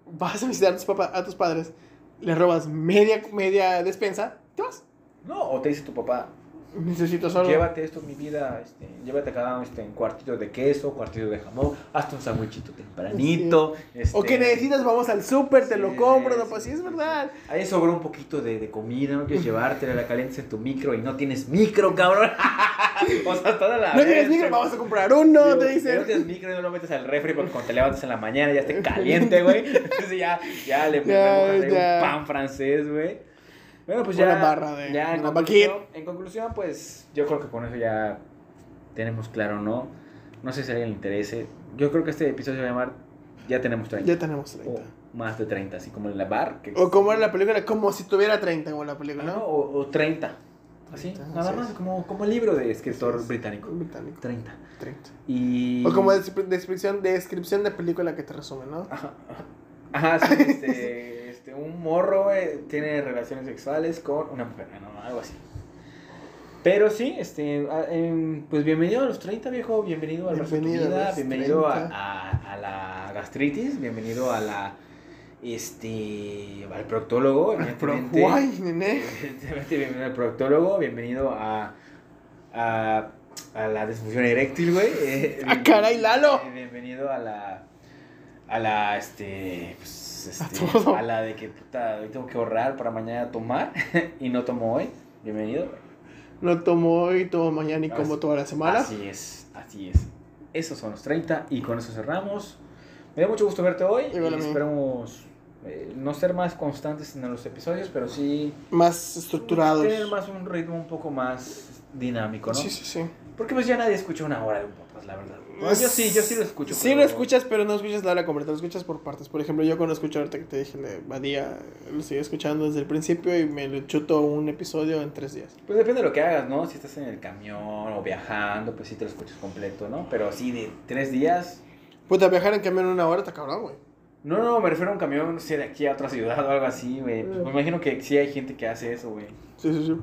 Speaker 2: vas a visitar a tus, papá, a tus padres, le robas media, media despensa, te vas.
Speaker 3: No, o te dice tu papá,
Speaker 2: Necesito solo.
Speaker 3: Llévate esto, mi vida, este, llévate acá este, un cuartito de queso, cuartito de jamón, hazte un sandwichito tempranito. este,
Speaker 2: O que necesitas, vamos al súper, te lo
Speaker 3: Sí,
Speaker 2: compro, no, pues sí, es verdad.
Speaker 3: Ahí sobró un poquito de, de comida, no quieres llevártela, la calientes en tu micro y no tienes micro, cabrón. o sea, toda la
Speaker 2: No tienes micro, vamos a comprar uno,
Speaker 3: Digo,
Speaker 2: te
Speaker 3: No
Speaker 2: dicen.
Speaker 3: tienes micro y no lo metes al refri porque cuando te levantas en la mañana ya esté caliente, güey. Entonces ya, ya le
Speaker 2: Ya,
Speaker 3: le
Speaker 2: ya.
Speaker 3: un pan francés, güey. Bueno, pues
Speaker 2: Una
Speaker 3: ya.
Speaker 2: barra de-
Speaker 3: ya en
Speaker 2: una
Speaker 3: conclusión, en conclusión, pues yo creo que con eso ya tenemos claro, ¿no? No sé si a alguien le interese. Yo creo que este episodio se va a llamar Ya tenemos 30.
Speaker 2: Ya tenemos 30.
Speaker 3: O más de 30, así como en la bar. Que
Speaker 2: O como era la película, como si tuviera 30 como la película, ¿no?
Speaker 3: O, o 30. Así,
Speaker 2: 30,
Speaker 3: nada más, como, como el libro de escritor británico.
Speaker 2: Británico.
Speaker 3: 30.
Speaker 2: 30.
Speaker 3: Y...
Speaker 2: O como descri- descripción, descripción de película que te resume, ¿no?
Speaker 3: Ajá, ajá. Sí, este, un morro, güey, tiene relaciones sexuales con una mujer, ¿no? Algo así. Pero sí, este, a- em, pues bienvenido a los 30, viejo, bienvenido al resto de tu
Speaker 2: Bienvenido a
Speaker 3: vida,
Speaker 2: los
Speaker 3: bienvenido a,
Speaker 2: 30.
Speaker 3: a- a la gastritis, bienvenido a la, este, al proctólogo, evidentemente.
Speaker 2: guay, nene.
Speaker 3: Bienvenido al proctólogo, bienvenido a, a, a la disfunción eréctil, güey.
Speaker 2: Ah, caray, Lalo.
Speaker 3: eh, Bienvenido a la, a la, este, pues, este,
Speaker 2: A
Speaker 3: la de que, puta, hoy tengo que ahorrar para mañana tomar y no tomo hoy. Bienvenido.
Speaker 2: No tomo hoy, tomo mañana y como toda la semana.
Speaker 3: Así es, así es. Esos son los 30 y con eso cerramos. Me da mucho gusto verte hoy y esperamos eh, no ser más constantes en los episodios, pero sí
Speaker 2: Más estructurados.
Speaker 3: tener más un ritmo un poco más dinámico, ¿no?
Speaker 2: Sí, sí, sí.
Speaker 3: Porque pues ya nadie escucha una hora de un podcast, la verdad.
Speaker 2: Pues,
Speaker 3: yo sí, yo sí lo escucho.
Speaker 2: Sí
Speaker 3: pero-
Speaker 2: lo escuchas, pero no escuchas la hora completa, lo escuchas por partes. Por ejemplo, yo cuando escucho ahorita que te dije de Badía, lo sigo escuchando desde el principio y me lo chuto un episodio en tres días.
Speaker 3: Pues depende de lo que hagas, ¿no? Si estás en el camión o viajando, pues sí te lo escuchas completo, ¿no? Pero así de tres días...
Speaker 2: Puta, viajar en camión una hora está cabrón, güey.
Speaker 3: No, no, me refiero a un camión, no sé, de aquí a otra ciudad o algo así, güey. Pues me imagino que sí hay gente que hace eso, güey.
Speaker 2: Sí, sí, sí.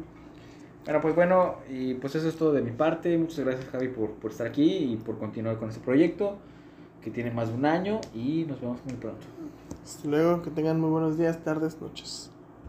Speaker 3: Bueno, pues bueno, y pues eso es todo de mi parte. Muchas gracias, Javi, por, por estar aquí y por continuar con este proyecto que tiene más de un año y nos vemos muy pronto.
Speaker 2: Hasta luego, que tengan muy buenos días, tardes, noches.